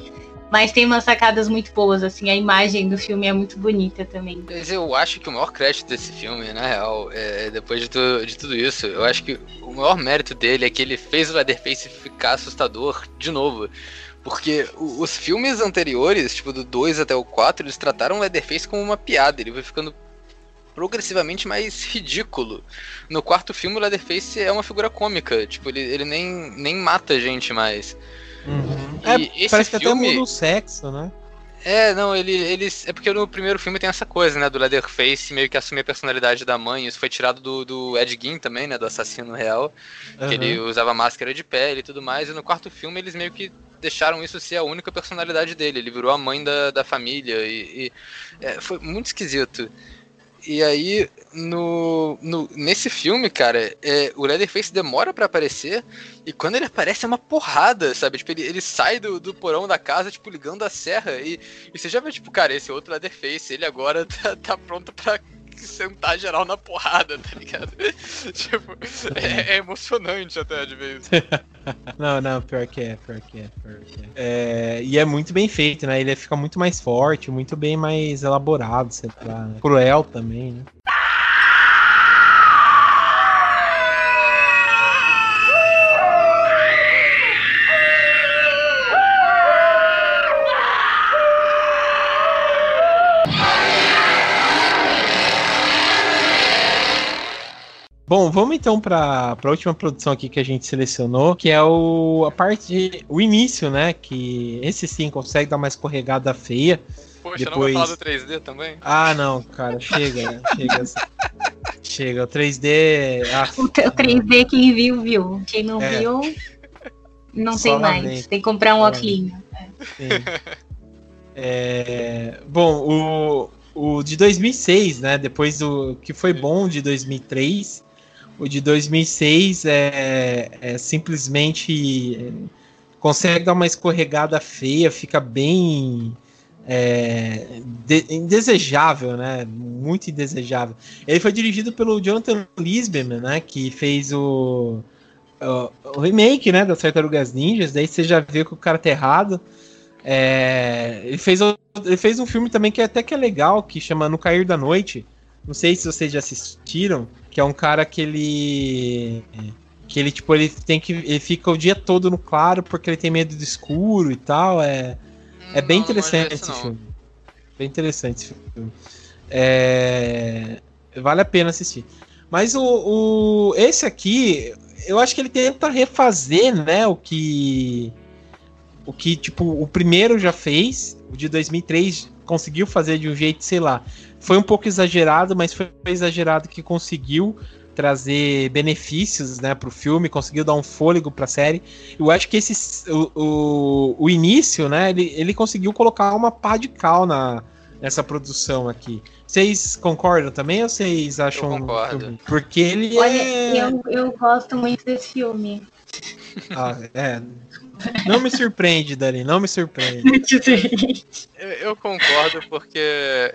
Speaker 3: Mas tem umas sacadas muito boas, assim, a imagem do filme é muito bonita também.
Speaker 5: Mas eu acho que o maior crédito desse filme, na real, é, depois de, tu, de tudo isso, eu acho que o maior mérito dele é que ele fez o Leatherface ficar assustador de novo. Porque os filmes anteriores, tipo do 2 até o 4, eles trataram o Leatherface como uma piada. Ele vai ficando progressivamente mais ridículo. No quarto filme, o Leatherface é uma figura cômica. Tipo, ele, ele nem, nem mata gente mais.
Speaker 2: Uhum. É, parece que filme... até muda o sexo, né?
Speaker 5: É, não, ele, eles. É porque no primeiro filme tem essa coisa, né? Do Leatherface meio que assumir a personalidade da mãe. Isso foi tirado do, do Ed Gein também, né? Do assassino real. Uhum. Que ele usava máscara de pele e tudo mais. E no quarto filme eles meio que deixaram isso ser a única personalidade dele. Ele virou a mãe da, da família. E, e é, foi muito esquisito. E aí, no, no, nesse filme, cara, é, o Leatherface demora para aparecer, e quando ele aparece é uma porrada, sabe? Tipo, ele, ele sai do, do porão da casa, tipo, ligando a serra, e, e você já vê, tipo, cara, esse outro Leatherface, ele agora [LAUGHS] tá, tá pronto pra sentar geral na porrada, tá ligado? [LAUGHS] tipo, é, é, emocionante até de vez. [LAUGHS]
Speaker 2: não, não, pior que é, pior que é, pior que é. é. E é muito bem feito, né? Ele fica muito mais forte, muito bem mais elaborado, sei lá. Né? Cruel também, né? Bom, vamos então para a última produção aqui que a gente selecionou, que é o, a parte, o início, né? Que esse sim consegue dar uma escorregada feia.
Speaker 5: Poxa, Depois... não vai falar do 3D também?
Speaker 2: Ah, não, cara, chega, chega. Chega, o 3D.
Speaker 3: Ah, o 3D, quem viu, viu. Quem não é. viu, não Só tem mais. Tem que comprar um óculos.
Speaker 2: É, bom, o, o de 2006, né? Depois do que foi bom de 2003, o de 2006 é, é simplesmente é, consegue dar uma escorregada feia, fica bem é, de, indesejável, né? Muito indesejável. Ele foi dirigido pelo Jonathan Lisbon, né? Que fez o, o, o remake, né? Das Tartarugas Ninjas. Daí você já vê que o cara tá errado. É, ele, fez, ele fez um filme também que até que é legal, que chama No Cair da Noite. Não sei se vocês já assistiram que é um cara que ele que ele tipo ele tem que ele fica o dia todo no claro porque ele tem medo do escuro e tal, é é bem interessante esse filme. Bem interessante esse filme. É, vale a pena assistir. Mas o, o esse aqui, eu acho que ele tenta refazer, né, o que o que tipo o primeiro já fez, o de 2003 conseguiu fazer de um jeito, sei lá, foi um pouco exagerado, mas foi exagerado que conseguiu trazer benefícios né, para o filme, conseguiu dar um fôlego para a série. Eu acho que esse, o, o, o, início, né, ele, ele conseguiu colocar uma pá de cal na, nessa produção aqui. Vocês concordam também ou vocês acham?
Speaker 5: Eu concordo.
Speaker 2: Porque ele
Speaker 3: Olha, é... eu, eu gosto muito desse filme.
Speaker 2: Ah, é. Não me surpreende, Dani, não me surpreende. [LAUGHS]
Speaker 5: eu, eu, concordo, porque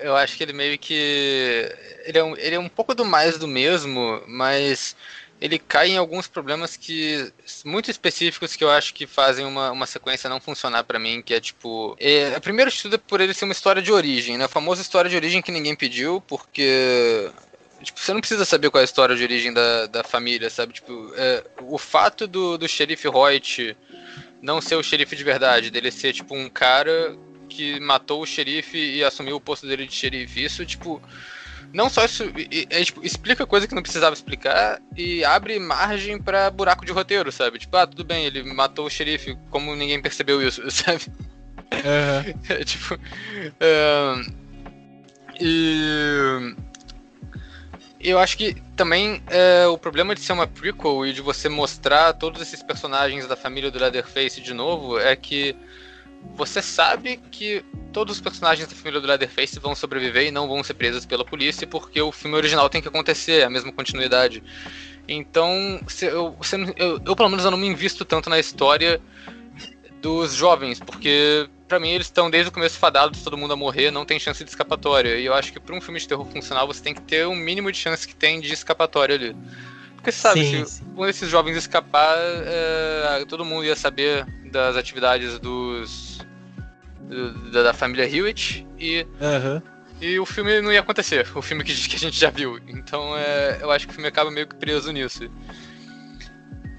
Speaker 5: eu acho que ele meio que. Ele é, um, ele é um pouco do mais do mesmo, mas ele cai em alguns problemas que muito específicos que eu acho que fazem uma, uma sequência não funcionar para mim, que é tipo, é, a primeira estudo é por ele ser uma história de origem, né? A famosa história de origem que ninguém pediu, porque tipo, você não precisa saber qual é a história de origem da, da família, sabe? Tipo, é, o fato do, do xerife Hoyt não ser o xerife de verdade, dele ser tipo um cara que matou o xerife e assumiu o posto dele de xerife, isso tipo não só isso, é, tipo, explica coisa que não precisava explicar e abre margem para buraco de roteiro, sabe? Tipo, ah, tudo bem, ele matou o xerife, como ninguém percebeu isso, [LAUGHS] sabe? Uhum. É, tipo. Uh, e. Eu acho que também é, o problema de ser uma prequel e de você mostrar todos esses personagens da família do Leatherface de novo é que você sabe que todos os personagens da família do Leatherface vão sobreviver e não vão ser presos pela polícia, porque o filme original tem que acontecer, é a mesma continuidade. Então, eu, eu, eu, pelo menos eu não me invisto tanto na história dos jovens, porque para mim eles estão desde o começo fadados, todo mundo a morrer, não tem chance de escapatória. E eu acho que para um filme de terror funcional você tem que ter o um mínimo de chance que tem de escapatória ali. Porque sabe, sim, se sim. um desses jovens escapar, é, todo mundo ia saber das atividades dos da, da família Hewitt e uhum. e o filme não ia acontecer, o filme que, que a gente já viu. Então é, eu acho que o filme acaba meio que preso nisso.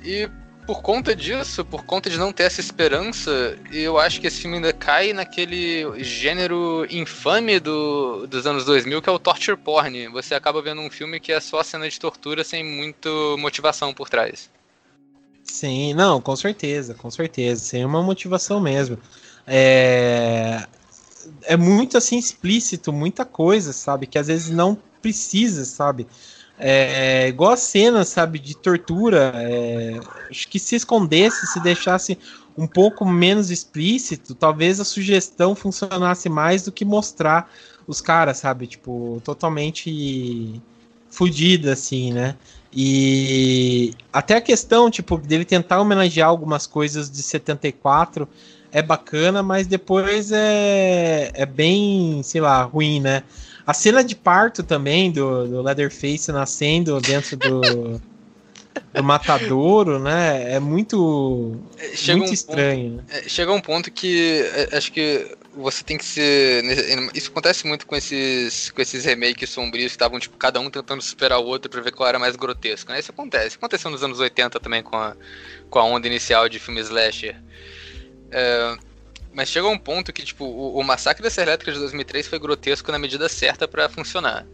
Speaker 5: E por conta disso, por conta de não ter essa esperança, eu acho que esse filme ainda cai naquele gênero infame do, dos anos 2000, que é o torture porn. Você acaba vendo um filme que é só cena de tortura sem muito motivação por trás.
Speaker 2: Sim, não, com certeza, com certeza. Sem uma motivação mesmo. É, é muito assim explícito, muita coisa, sabe? Que às vezes não precisa, sabe? É, igual a cena, sabe, de tortura. É, acho que se escondesse, se deixasse um pouco menos explícito, talvez a sugestão funcionasse mais do que mostrar os caras, sabe? Tipo, totalmente fodida, assim, né? E até a questão, tipo, dele tentar homenagear algumas coisas de 74 é bacana, mas depois é, é bem, sei lá, ruim, né? A cena de parto também do, do Leatherface nascendo dentro do, do matadouro, né? É muito, chega muito um estranho.
Speaker 5: Ponto, é, chega um ponto que é, acho que você tem que ser. Isso acontece muito com esses, com esses remakes sombrios que estavam, tipo, cada um tentando superar o outro pra ver qual era mais grotesco, né? Isso acontece. Aconteceu nos anos 80 também com a, com a onda inicial de filmes slasher. É, mas chega um ponto que, tipo, o, o Massacre da Serra Elétrica de 2003 foi grotesco na medida certa para funcionar.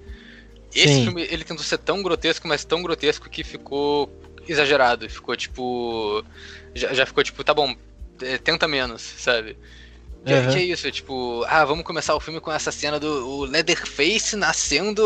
Speaker 5: Esse Sim. filme, ele tentou ser tão grotesco, mas tão grotesco que ficou exagerado. Ficou, tipo... Já, já ficou, tipo, tá bom, é, tenta menos, sabe? Que, uhum. que, é isso? É tipo, ah, vamos começar o filme com essa cena do Leatherface nascendo,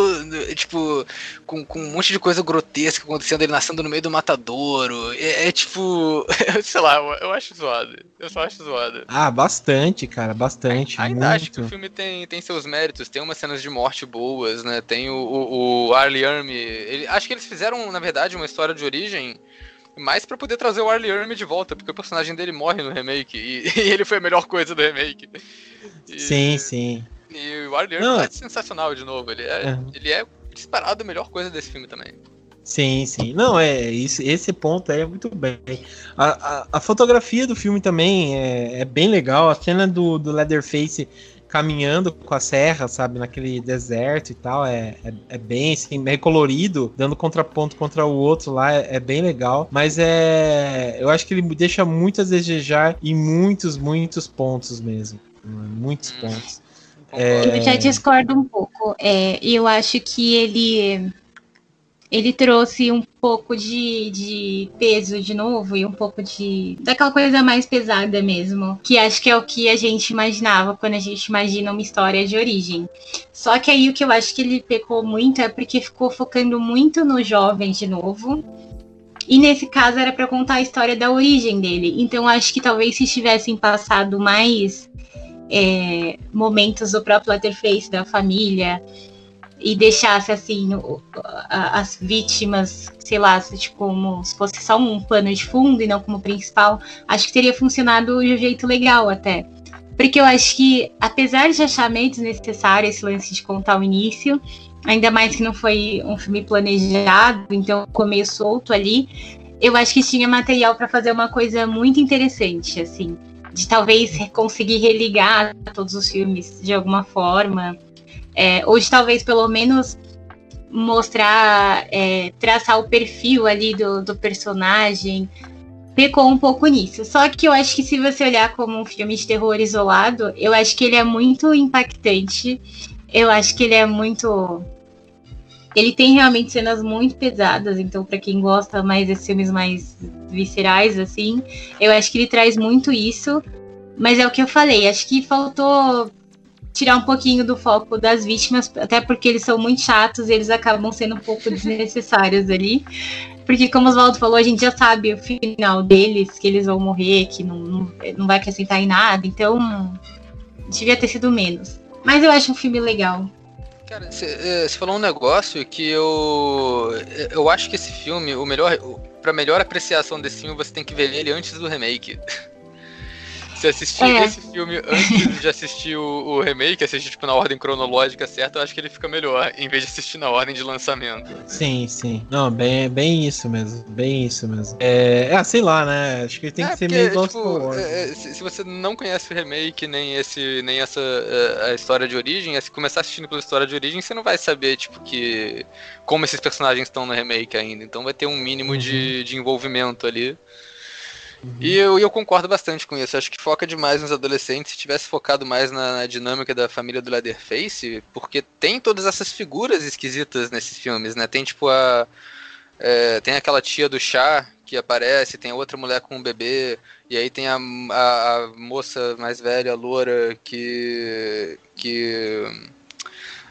Speaker 5: tipo, com, com um monte de coisa grotesca acontecendo, ele nascendo no meio do matadouro. É, é tipo, [LAUGHS] sei lá, eu, eu, acho zoado. Eu só acho zoado.
Speaker 2: Ah, bastante, cara, bastante.
Speaker 5: Ainda muito. acho que o filme tem, tem seus méritos, tem umas cenas de morte boas, né? Tem o, o, o Arlie Army. Ele, acho que eles fizeram, na verdade, uma história de origem mais para poder trazer o Arlie Ermy de volta, porque o personagem dele morre no remake e, [LAUGHS] e ele foi a melhor coisa do remake.
Speaker 2: E, sim, sim.
Speaker 5: E o Arlie Ermy é sensacional de novo, ele é, é. ele é disparado a melhor coisa desse filme também.
Speaker 2: Sim, sim. Não, é isso, esse ponto aí é muito bem. A, a, a fotografia do filme também é, é, bem legal. A cena do, do Leatherface caminhando com a serra, sabe, naquele deserto e tal, é, é, é bem assim, bem colorido, dando contraponto contra o outro lá, é, é, bem legal, mas é, eu acho que ele deixa muito a desejar em muitos, muitos pontos mesmo, muitos hum. pontos.
Speaker 3: É... Eu já discordo um pouco, é, eu acho que ele ele trouxe um pouco de, de peso de novo e um pouco de. daquela coisa mais pesada mesmo. Que acho que é o que a gente imaginava quando a gente imagina uma história de origem. Só que aí o que eu acho que ele pecou muito é porque ficou focando muito no jovem de novo. E nesse caso era para contar a história da origem dele. Então acho que talvez se tivessem passado mais é, momentos do próprio Letterface, da família, e deixasse assim o, a, as vítimas, sei lá, tipo, como se fosse só um pano de fundo e não como principal, acho que teria funcionado de um jeito legal até. Porque eu acho que, apesar de achar meio desnecessário esse lance de contar o início, ainda mais que não foi um filme planejado, então começo solto ali, eu acho que tinha material para fazer uma coisa muito interessante, assim, de talvez conseguir religar todos os filmes de alguma forma, é, de talvez pelo menos mostrar, é, traçar o perfil ali do, do personagem, pecou um pouco nisso. Só que eu acho que se você olhar como um filme de terror isolado, eu acho que ele é muito impactante. Eu acho que ele é muito. Ele tem realmente cenas muito pesadas, então para quem gosta mais desses filmes mais viscerais, assim, eu acho que ele traz muito isso. Mas é o que eu falei, acho que faltou tirar um pouquinho do foco das vítimas, até porque eles são muito chatos e eles acabam sendo um pouco desnecessários ali. Porque, como o Oswaldo falou, a gente já sabe o final deles, que eles vão morrer, que não, não, não vai acrescentar em nada, então devia ter sido menos. Mas eu acho um filme legal.
Speaker 5: Cara, você é, falou um negócio que eu. Eu acho que esse filme, o melhor. Pra melhor apreciação desse filme, você tem que ver ele antes do remake. [LAUGHS] Se assistir é. esse filme antes de assistir o, o, remake, assistir tipo, na ordem cronológica certa, eu acho que ele fica melhor, em vez de assistir na ordem de lançamento.
Speaker 2: Sim, sim. Não, bem, bem isso mesmo. Bem isso mesmo. É, é sei lá, né? Acho que tem é, que ser porque, meio igual tipo,
Speaker 5: é, é, se, se, você não conhece o remake, nem esse, nem essa é, a história de origem, se começar assistindo pela história de origem, você não vai saber, tipo, que. como esses personagens estão no remake ainda. Então vai ter um mínimo uhum. de, de envolvimento ali. Uhum. E eu, eu concordo bastante com isso. Acho que foca demais nos adolescentes. Se tivesse focado mais na, na, dinâmica da família do Leatherface, porque tem todas essas figuras esquisitas nesses filmes, né? Tem tipo a. É, tem aquela tia do chá que aparece, tem outra mulher com um bebê, e aí tem a, a, a moça mais velha, loura, que. que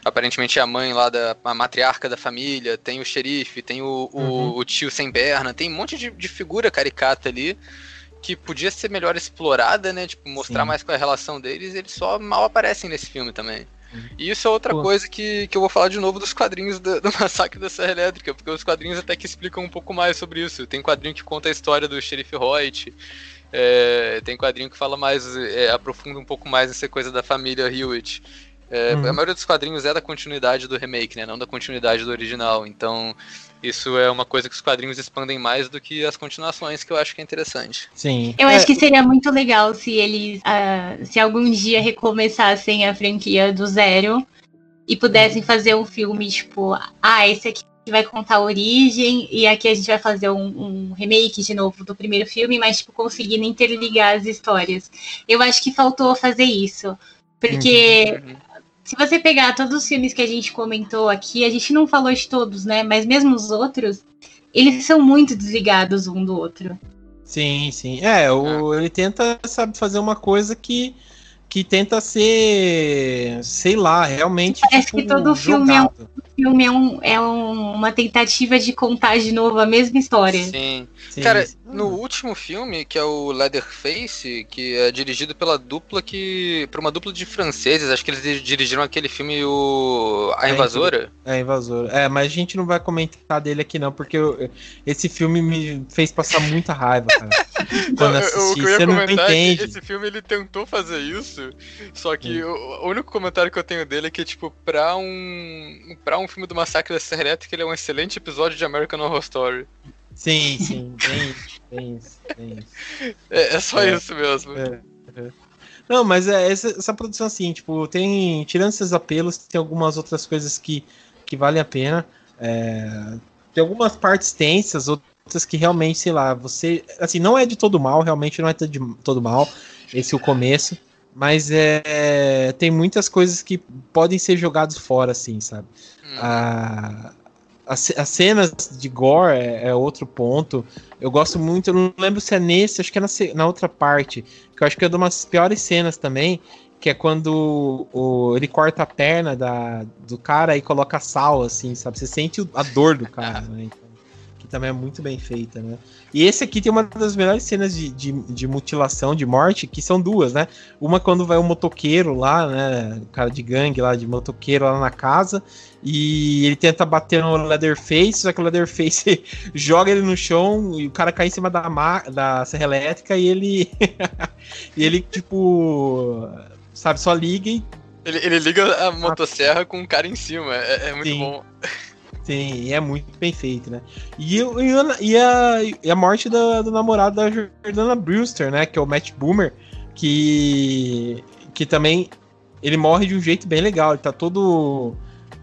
Speaker 5: aparentemente é a mãe lá da a matriarca da família, tem o xerife, tem o, uhum. o, tio sem perna, tem um monte de, de, figura caricata ali que podia ser melhor explorada, né? Tipo, mostrar Sim. mais qual é a relação deles, eles só mal aparecem nesse filme também. Uhum. E isso é outra Pô. coisa que, que eu vou falar de novo dos quadrinhos do, do [LAUGHS] Massacre da Serra Elétrica, porque os quadrinhos até que explicam um pouco mais sobre isso. Tem quadrinho que conta a história do xerife Hoyt, é, tem quadrinho que fala mais, é, aprofunda um pouco mais essa coisa da família Hewitt. É, uhum. A maioria dos quadrinhos é da continuidade do remake, né? Não da continuidade do original. Então, isso é uma coisa que os quadrinhos expandem mais do que as continuações, que eu acho que é interessante.
Speaker 2: Sim.
Speaker 3: Eu é. acho que seria muito legal se eles, uh, se algum dia recomeçassem a franquia do zero e pudessem uhum. fazer um filme, tipo, ah, esse aqui vai contar a origem e aqui a gente vai fazer um, um, remake de novo do primeiro filme, mas tipo conseguindo interligar as histórias. Eu acho que faltou fazer isso, porque uhum. Se você pegar todos os filmes que a gente comentou aqui, a gente não falou de todos, né? Mas mesmo os outros, eles são muito desligados um do outro.
Speaker 2: Sim, sim. É, o, ele tenta, sabe, fazer uma coisa que que tenta ser, sei lá, realmente.
Speaker 3: Parece tipo, que todo filme é, um, filme é, um, é um, uma tentativa de contar de novo a mesma história.
Speaker 5: Sim. Sim. Cara, no último filme, que é o Leatherface, que é dirigido pela dupla que. por uma dupla de franceses, acho que eles dirigiram aquele filme o. A Invasora.
Speaker 2: É, a Invasora. É, mas a gente não vai comentar dele aqui não, porque eu, esse filme me fez passar muita raiva, cara. [LAUGHS] quando não, assisti.
Speaker 5: Você não é entende. esse filme ele tentou fazer isso, só que o, o, único comentário que eu tenho dele é que, tipo, pra um. pra um filme do Massacre da Serra Elétrica, ele é um excelente episódio de American Horror Story.
Speaker 2: Sim, sim, bem isso, bem isso.
Speaker 5: É, é só é, isso mesmo.
Speaker 2: É, é. Não, mas é essa, essa, produção assim, tipo, tem. Tirando esses apelos, tem algumas outras coisas que, que valem a pena. É, tem algumas partes tensas, outras que realmente, sei lá, você. Assim, não é de todo mal, realmente não é de todo mal. Esse é o começo. Mas é, tem muitas coisas que podem ser jogadas fora, assim, sabe? Hum. A, as, as cenas de gore é, é, outro ponto. Eu gosto muito, eu não lembro se é nesse, acho que é na, na outra parte, que eu acho que é uma das piores cenas também, que é quando o, ele corta a perna da, do cara e coloca sal, assim, sabe? Você sente a dor do cara, né? Então, [LAUGHS] que também é muito bem feita, né? E esse aqui tem uma das melhores cenas de, de, de, mutilação, de morte, que são duas, né? Uma quando vai o motoqueiro lá, né? O cara de gangue lá, de motoqueiro lá na casa, e ele tenta bater no Leatherface, só que o Leatherface [LAUGHS] joga ele no chão e o cara cai em cima da, da serra elétrica e ele. [LAUGHS] e ele, tipo. Sabe, só liga e.
Speaker 5: Ele, ele liga a motosserra com o cara em cima, é, é muito Sim. bom.
Speaker 2: Sim, é muito bem feito, né? E, e, a, e a morte da, do namorado da Jordana Brewster, né? Que é o Matt Boomer, que, que também ele morre de um jeito bem legal. Ele tá todo,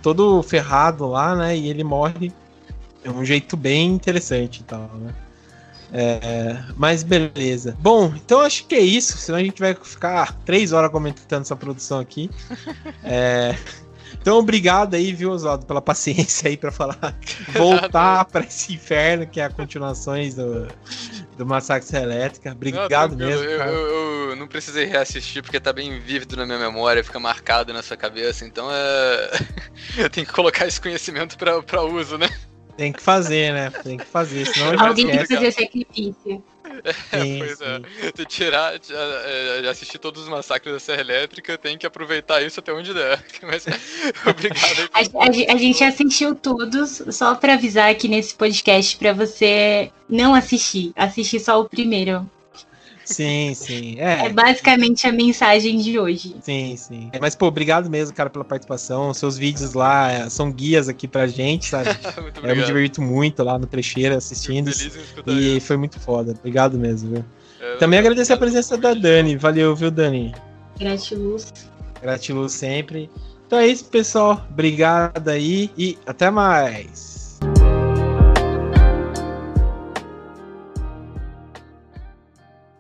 Speaker 2: todo ferrado lá, né? E ele morre de um jeito bem interessante e tal, né? É, mas beleza. Bom, então acho que é isso. Senão a gente vai ficar três horas comentando essa produção aqui. [LAUGHS] é, então, obrigado aí, viu, Oswaldo, pela paciência aí para falar, [LAUGHS] voltar para esse inferno que é a continuações do, do Massacre Elétrica. Obrigado não, mesmo.
Speaker 5: Eu, eu, eu, não precisei reassistir porque tá bem vívido na minha memória, fica marcado na sua cabeça, então é... [LAUGHS] eu tenho que colocar esse conhecimento para uso, né?
Speaker 2: Tem que fazer, né? Tem que fazer, senão
Speaker 3: Alguém precisa de sacrifício.
Speaker 5: É, [LAUGHS] sim, pois é. sim. é. Tu tirar, é, assistir todos os massacres da Serra Elétrica, tem que aproveitar isso até onde der. [LAUGHS] Mas [LAUGHS]
Speaker 3: obrigado. a, a, a, gente assistiu todos, só para avisar aqui nesse podcast para você não assistir, assistir só o primeiro.
Speaker 2: Sim, sim. É.
Speaker 3: é basicamente a mensagem de hoje.
Speaker 2: Sim, sim. Mas, pô, obrigado mesmo, cara, pela participação. Seus vídeos lá é, são guias aqui pra gente, sabe? [LAUGHS] eu me divirto muito lá no trecheira assistindo. E foi muito foda. Obrigado mesmo, viu? É, Também agradecer a presença da Dani. Valeu, viu, Dani?
Speaker 3: Gratiluz.
Speaker 2: Gratiluz sempre. Então é isso, pessoal. Obrigado aí e até mais.